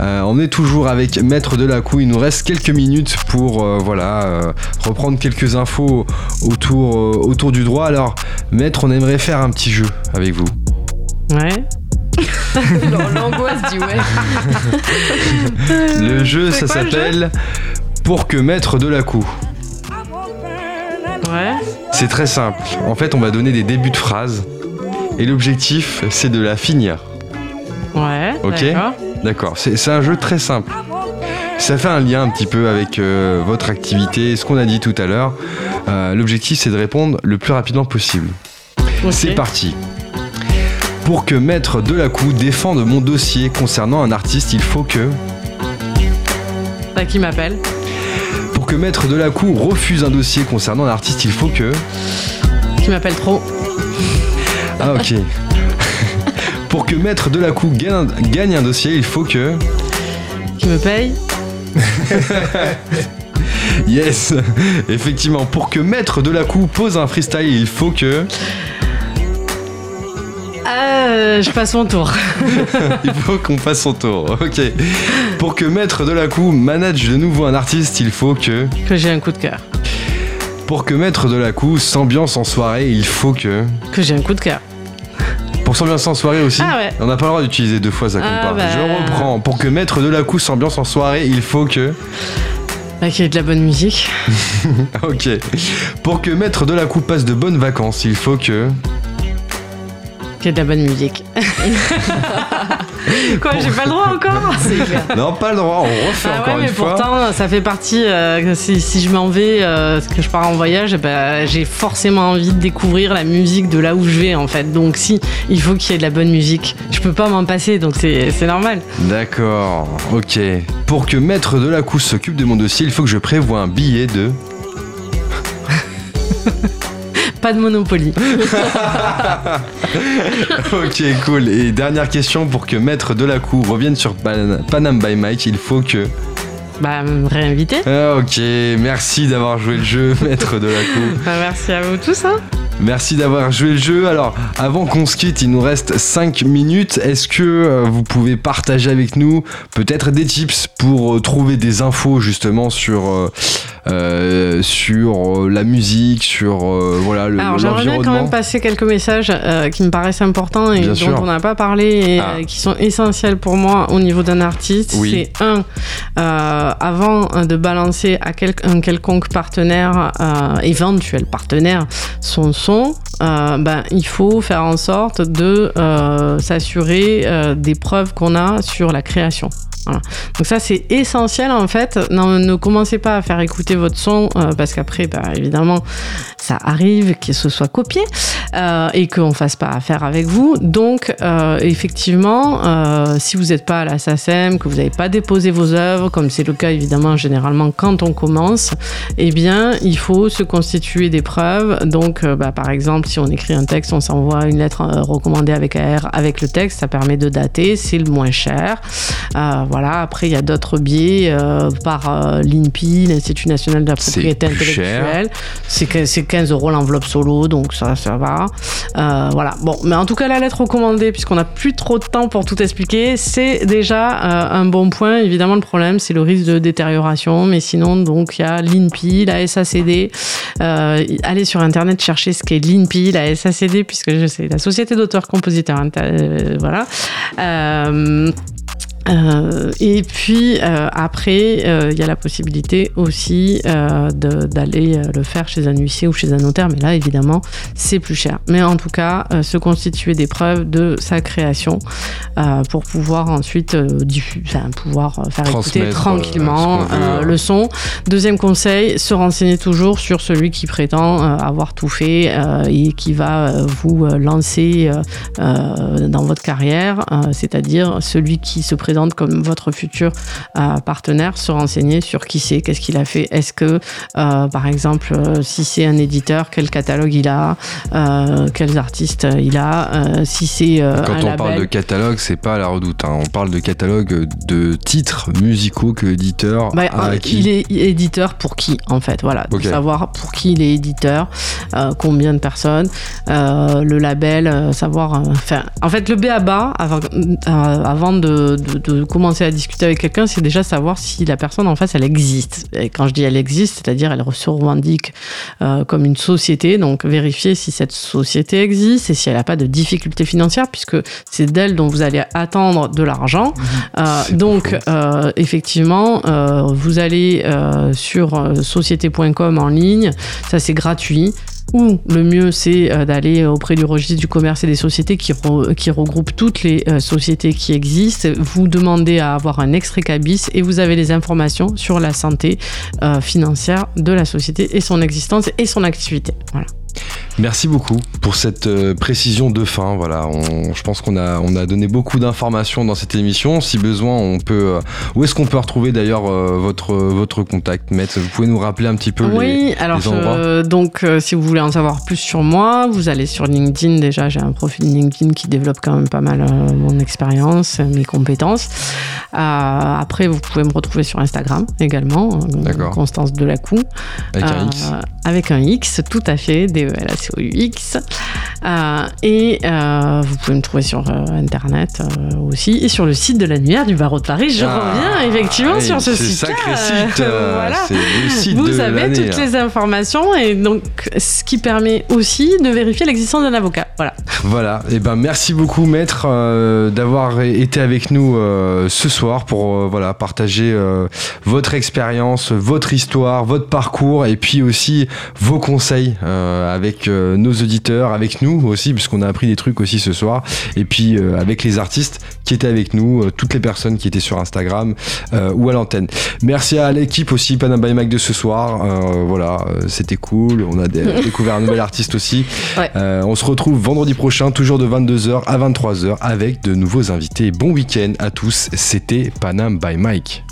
Speaker 1: Euh, on est toujours avec Maître de la Cou. Il nous reste quelques minutes pour euh, voilà euh, reprendre quelques infos autour euh, autour du droit. Alors, Maître, on aimerait faire un petit jeu avec vous.
Speaker 4: Ouais.
Speaker 2: L'angoisse dit ouais.
Speaker 1: Le jeu, ça
Speaker 4: quoi le
Speaker 1: s'appelle Pour que Maître de la Cou.
Speaker 4: Ouais.
Speaker 1: C'est très simple. En fait, on va donner des débuts de phrases. Et l'objectif, c'est de la finir.
Speaker 4: Ouais.
Speaker 1: Ok?
Speaker 4: D'accord.
Speaker 1: D'accord, c'est c'est un jeu très simple. Ça fait un lien un petit peu avec euh, votre activité, ce qu'on a dit tout à l'heure. Euh, L'objectif, c'est de répondre le plus rapidement possible. C'est parti. Pour que Maître Delacou défende mon dossier concernant un artiste, il faut que...
Speaker 4: Bah, qui m'appelle
Speaker 1: Pour que Maître Delacou refuse un dossier concernant un artiste, il faut que...
Speaker 4: Qui m'appelle trop
Speaker 1: Ah ok. Pour que Maître Delacou gagne, gagne un dossier, il faut que...
Speaker 4: Qui me paye
Speaker 1: Yes Effectivement, pour que Maître Delacou pose un freestyle, il faut que...
Speaker 4: Euh, je passe mon tour.
Speaker 1: Il faut qu'on fasse son tour. Ok. Pour que Maître Delacou manage de nouveau un artiste, il faut que.
Speaker 4: Que j'ai un coup de cœur.
Speaker 1: Pour que Maître Delacou s'ambiance en soirée, il faut que.
Speaker 4: Que j'ai un coup de cœur.
Speaker 1: Pour s'ambiancer en soirée aussi
Speaker 4: Ah ouais.
Speaker 1: On n'a pas le droit d'utiliser deux fois, ça compte
Speaker 4: Ah
Speaker 1: pas.
Speaker 4: bah.
Speaker 1: Je reprends. Pour que Maître Delacou s'ambiance en soirée, il faut que.
Speaker 4: Bah, qu'il y ait de la bonne musique.
Speaker 1: Ok. Pour que Maître Delacou passe de bonnes vacances, il faut que.
Speaker 4: Qu'il y ait de la bonne musique. Quoi, j'ai pas le droit encore?
Speaker 1: Non, pas le droit, on refait
Speaker 4: Ah
Speaker 1: encore
Speaker 4: ouais,
Speaker 1: une
Speaker 4: mais
Speaker 1: fois.
Speaker 4: pourtant, ça fait partie. euh, si, si je m'en vais, euh, que je pars en voyage, bah, j'ai forcément envie de découvrir la musique de là où je vais, en fait. Donc, si, il faut qu'il y ait de la bonne musique. Je peux pas m'en passer, donc c'est normal.
Speaker 1: D'accord, ok. Pour que Maître Delacou s'occupe de mon dossier, il faut que je prévoie un billet de.
Speaker 4: Pas de Monopoly.
Speaker 1: ok, cool. Et dernière question, pour que Maître Delacou revienne sur Pan- Panam by Mike, il faut que.
Speaker 4: Bah, me réinviter.
Speaker 1: Ah, ok, merci d'avoir joué le jeu, Maître Delacou.
Speaker 4: Bah, merci à vous tous. Hein.
Speaker 1: Merci d'avoir joué le jeu. Alors, avant qu'on se quitte, il nous reste 5 minutes. Est-ce que euh, vous pouvez partager avec nous peut-être des tips pour euh, trouver des infos justement sur, euh, sur la musique, sur euh, voilà, le,
Speaker 4: Alors, j'aimerais bien quand même passer quelques messages euh, qui me paraissent importants et
Speaker 1: Bien
Speaker 4: dont
Speaker 1: sûr.
Speaker 4: on n'a pas parlé et
Speaker 1: Ah.
Speaker 4: qui sont essentiels pour moi au niveau d'un artiste.
Speaker 1: Oui.
Speaker 4: C'est un, avant de balancer à quel- un quelconque partenaire, éventuel partenaire, son son, euh, ben, il faut faire en sorte de euh, s'assurer euh, des preuves qu'on a sur la création. Donc ça c'est essentiel en fait. Non, ne commencez pas à faire écouter votre son euh, parce qu'après, bah, évidemment, ça arrive que ce soit copié euh, et qu'on fasse pas affaire avec vous. Donc euh, effectivement, si vous n'êtes pas à la SACEM, que vous n'avez pas déposé vos œuvres, comme c'est le cas évidemment généralement quand on commence, eh bien il faut se constituer des preuves. Donc bah, par exemple, si on écrit un texte, on s'envoie une lettre recommandée avec AR avec le texte, ça permet de dater, c'est le moins cher. Voilà, après il y a d'autres biais euh, par euh, l'INPI, l'Institut national de la
Speaker 1: C'est
Speaker 4: propriété intellectuelle. C'est que- c'est 15 euros l'enveloppe solo, donc ça, ça va. Euh, voilà. Bon, mais en tout cas, la lettre recommandée, puisqu'on n'a plus trop de temps pour tout expliquer, c'est déjà un bon point. Évidemment, le problème, c'est le risque de détérioration, mais sinon, donc, il y a l'INPI, la SACD. Euh, allez sur Internet chercher ce qu'est l'INPI, la SACD, puisque je sais, la Société d'auteurs-compositeurs. Euh, voilà. Euh, euh, et puis euh, après, euh, il y a la possibilité aussi d'aller le faire chez un huissier ou chez un notaire, mais là évidemment c'est plus cher. Mais en tout cas, se constituer des preuves de sa création pour pouvoir ensuite diffuser, enfin, pouvoir faire écouter tranquillement le son. Deuxième conseil, se renseigner toujours sur celui qui prétend avoir tout fait et qui va vous lancer dans votre carrière, c'est-à-dire celui qui se présente comme votre futur euh, partenaire, se renseigner sur qui c'est, qu'est-ce qu'il a fait, est-ce que, euh, par exemple, euh, si c'est un éditeur, quel catalogue il a, quels artistes il a, si c'est
Speaker 1: Quand
Speaker 4: un
Speaker 1: on
Speaker 4: label.
Speaker 1: parle de catalogue, c'est pas à la redoute. hein. On parle de catalogue de titres musicaux que l'éditeur
Speaker 4: Bah,
Speaker 1: a acquis.
Speaker 4: il est éditeur pour qui en fait voilà de
Speaker 1: Ok.
Speaker 4: savoir pour qui il est éditeur combien de personnes le label savoir enfin en fait le B à bas avant, avant de, de- de commencer à discuter avec quelqu'un c'est déjà savoir si la personne en face elle existe. Et quand je dis elle existe c'est-à-dire elle se revendique euh, comme une société donc vérifier si cette société existe et si elle n'a pas de difficultés financières puisque c'est d'elle dont vous allez attendre de l'argent. Euh,
Speaker 1: C'est pas
Speaker 4: donc, euh, effectivement, euh, vous allez euh, sur euh, société.com en ligne, ça c'est gratuit. Ou le mieux, c'est euh, d'aller auprès du registre du commerce et des sociétés qui, qui regroupe toutes les euh, sociétés qui existent. Vous demandez à avoir un extrait cabis et vous avez les informations sur la santé euh, financière de la société et son existence et son activité. Voilà.
Speaker 1: Merci beaucoup pour cette euh, précision de fin. Voilà, on- je pense qu'on a, on a donné beaucoup d'informations dans cette émission. Si besoin, on peut. euh, où est-ce qu'on peut retrouver d'ailleurs euh, votre, votre contact, Maître? Vous pouvez nous rappeler un petit peu les-
Speaker 4: Oui, alors
Speaker 1: les endroits
Speaker 4: donc si vous voulez en savoir plus sur moi, vous allez sur LinkedIn. Déjà, j'ai un profil LinkedIn qui développe quand même pas mal mon expérience, mes compétences. Après, vous pouvez me retrouver sur Instagram également,
Speaker 1: D'accord.
Speaker 4: Constance Delacou.
Speaker 1: avec un X
Speaker 4: Avec un X, tout à fait. C'est UX. Euh, et euh, vous pouvez me trouver sur euh, internet euh, aussi et sur le site de l'annuaire du barreau de Paris. Je
Speaker 1: Ah,
Speaker 4: reviens effectivement
Speaker 1: oui,
Speaker 4: sur ce
Speaker 1: c'est
Speaker 4: site.
Speaker 1: sacré site, euh,
Speaker 4: voilà.
Speaker 1: c'est le site
Speaker 4: vous
Speaker 1: de
Speaker 4: avez toutes
Speaker 1: là.
Speaker 4: les informations et donc ce qui permet aussi de vérifier l'existence d'un avocat. Voilà.
Speaker 1: Voilà, et ben merci beaucoup maître euh, d'avoir été avec nous euh, ce soir pour euh, voilà partager euh, votre expérience, votre histoire, votre parcours et puis aussi vos conseils euh, avec euh, nos auditeurs, avec nous aussi puisqu'on a appris des trucs aussi ce soir et puis euh, avec les artistes qui étaient avec nous, euh, toutes les personnes qui étaient sur Instagram ou à l'antenne. Merci à l'équipe aussi Panam by Mac de ce soir. Voilà, c'était cool. On a dé- découvert un nouvel artiste aussi.
Speaker 2: Ouais.
Speaker 1: On se retrouve vendredi prochain, toujours de 22h à 23h avec de nouveaux invités. Bon week-end à tous. C'était Panam by Mike.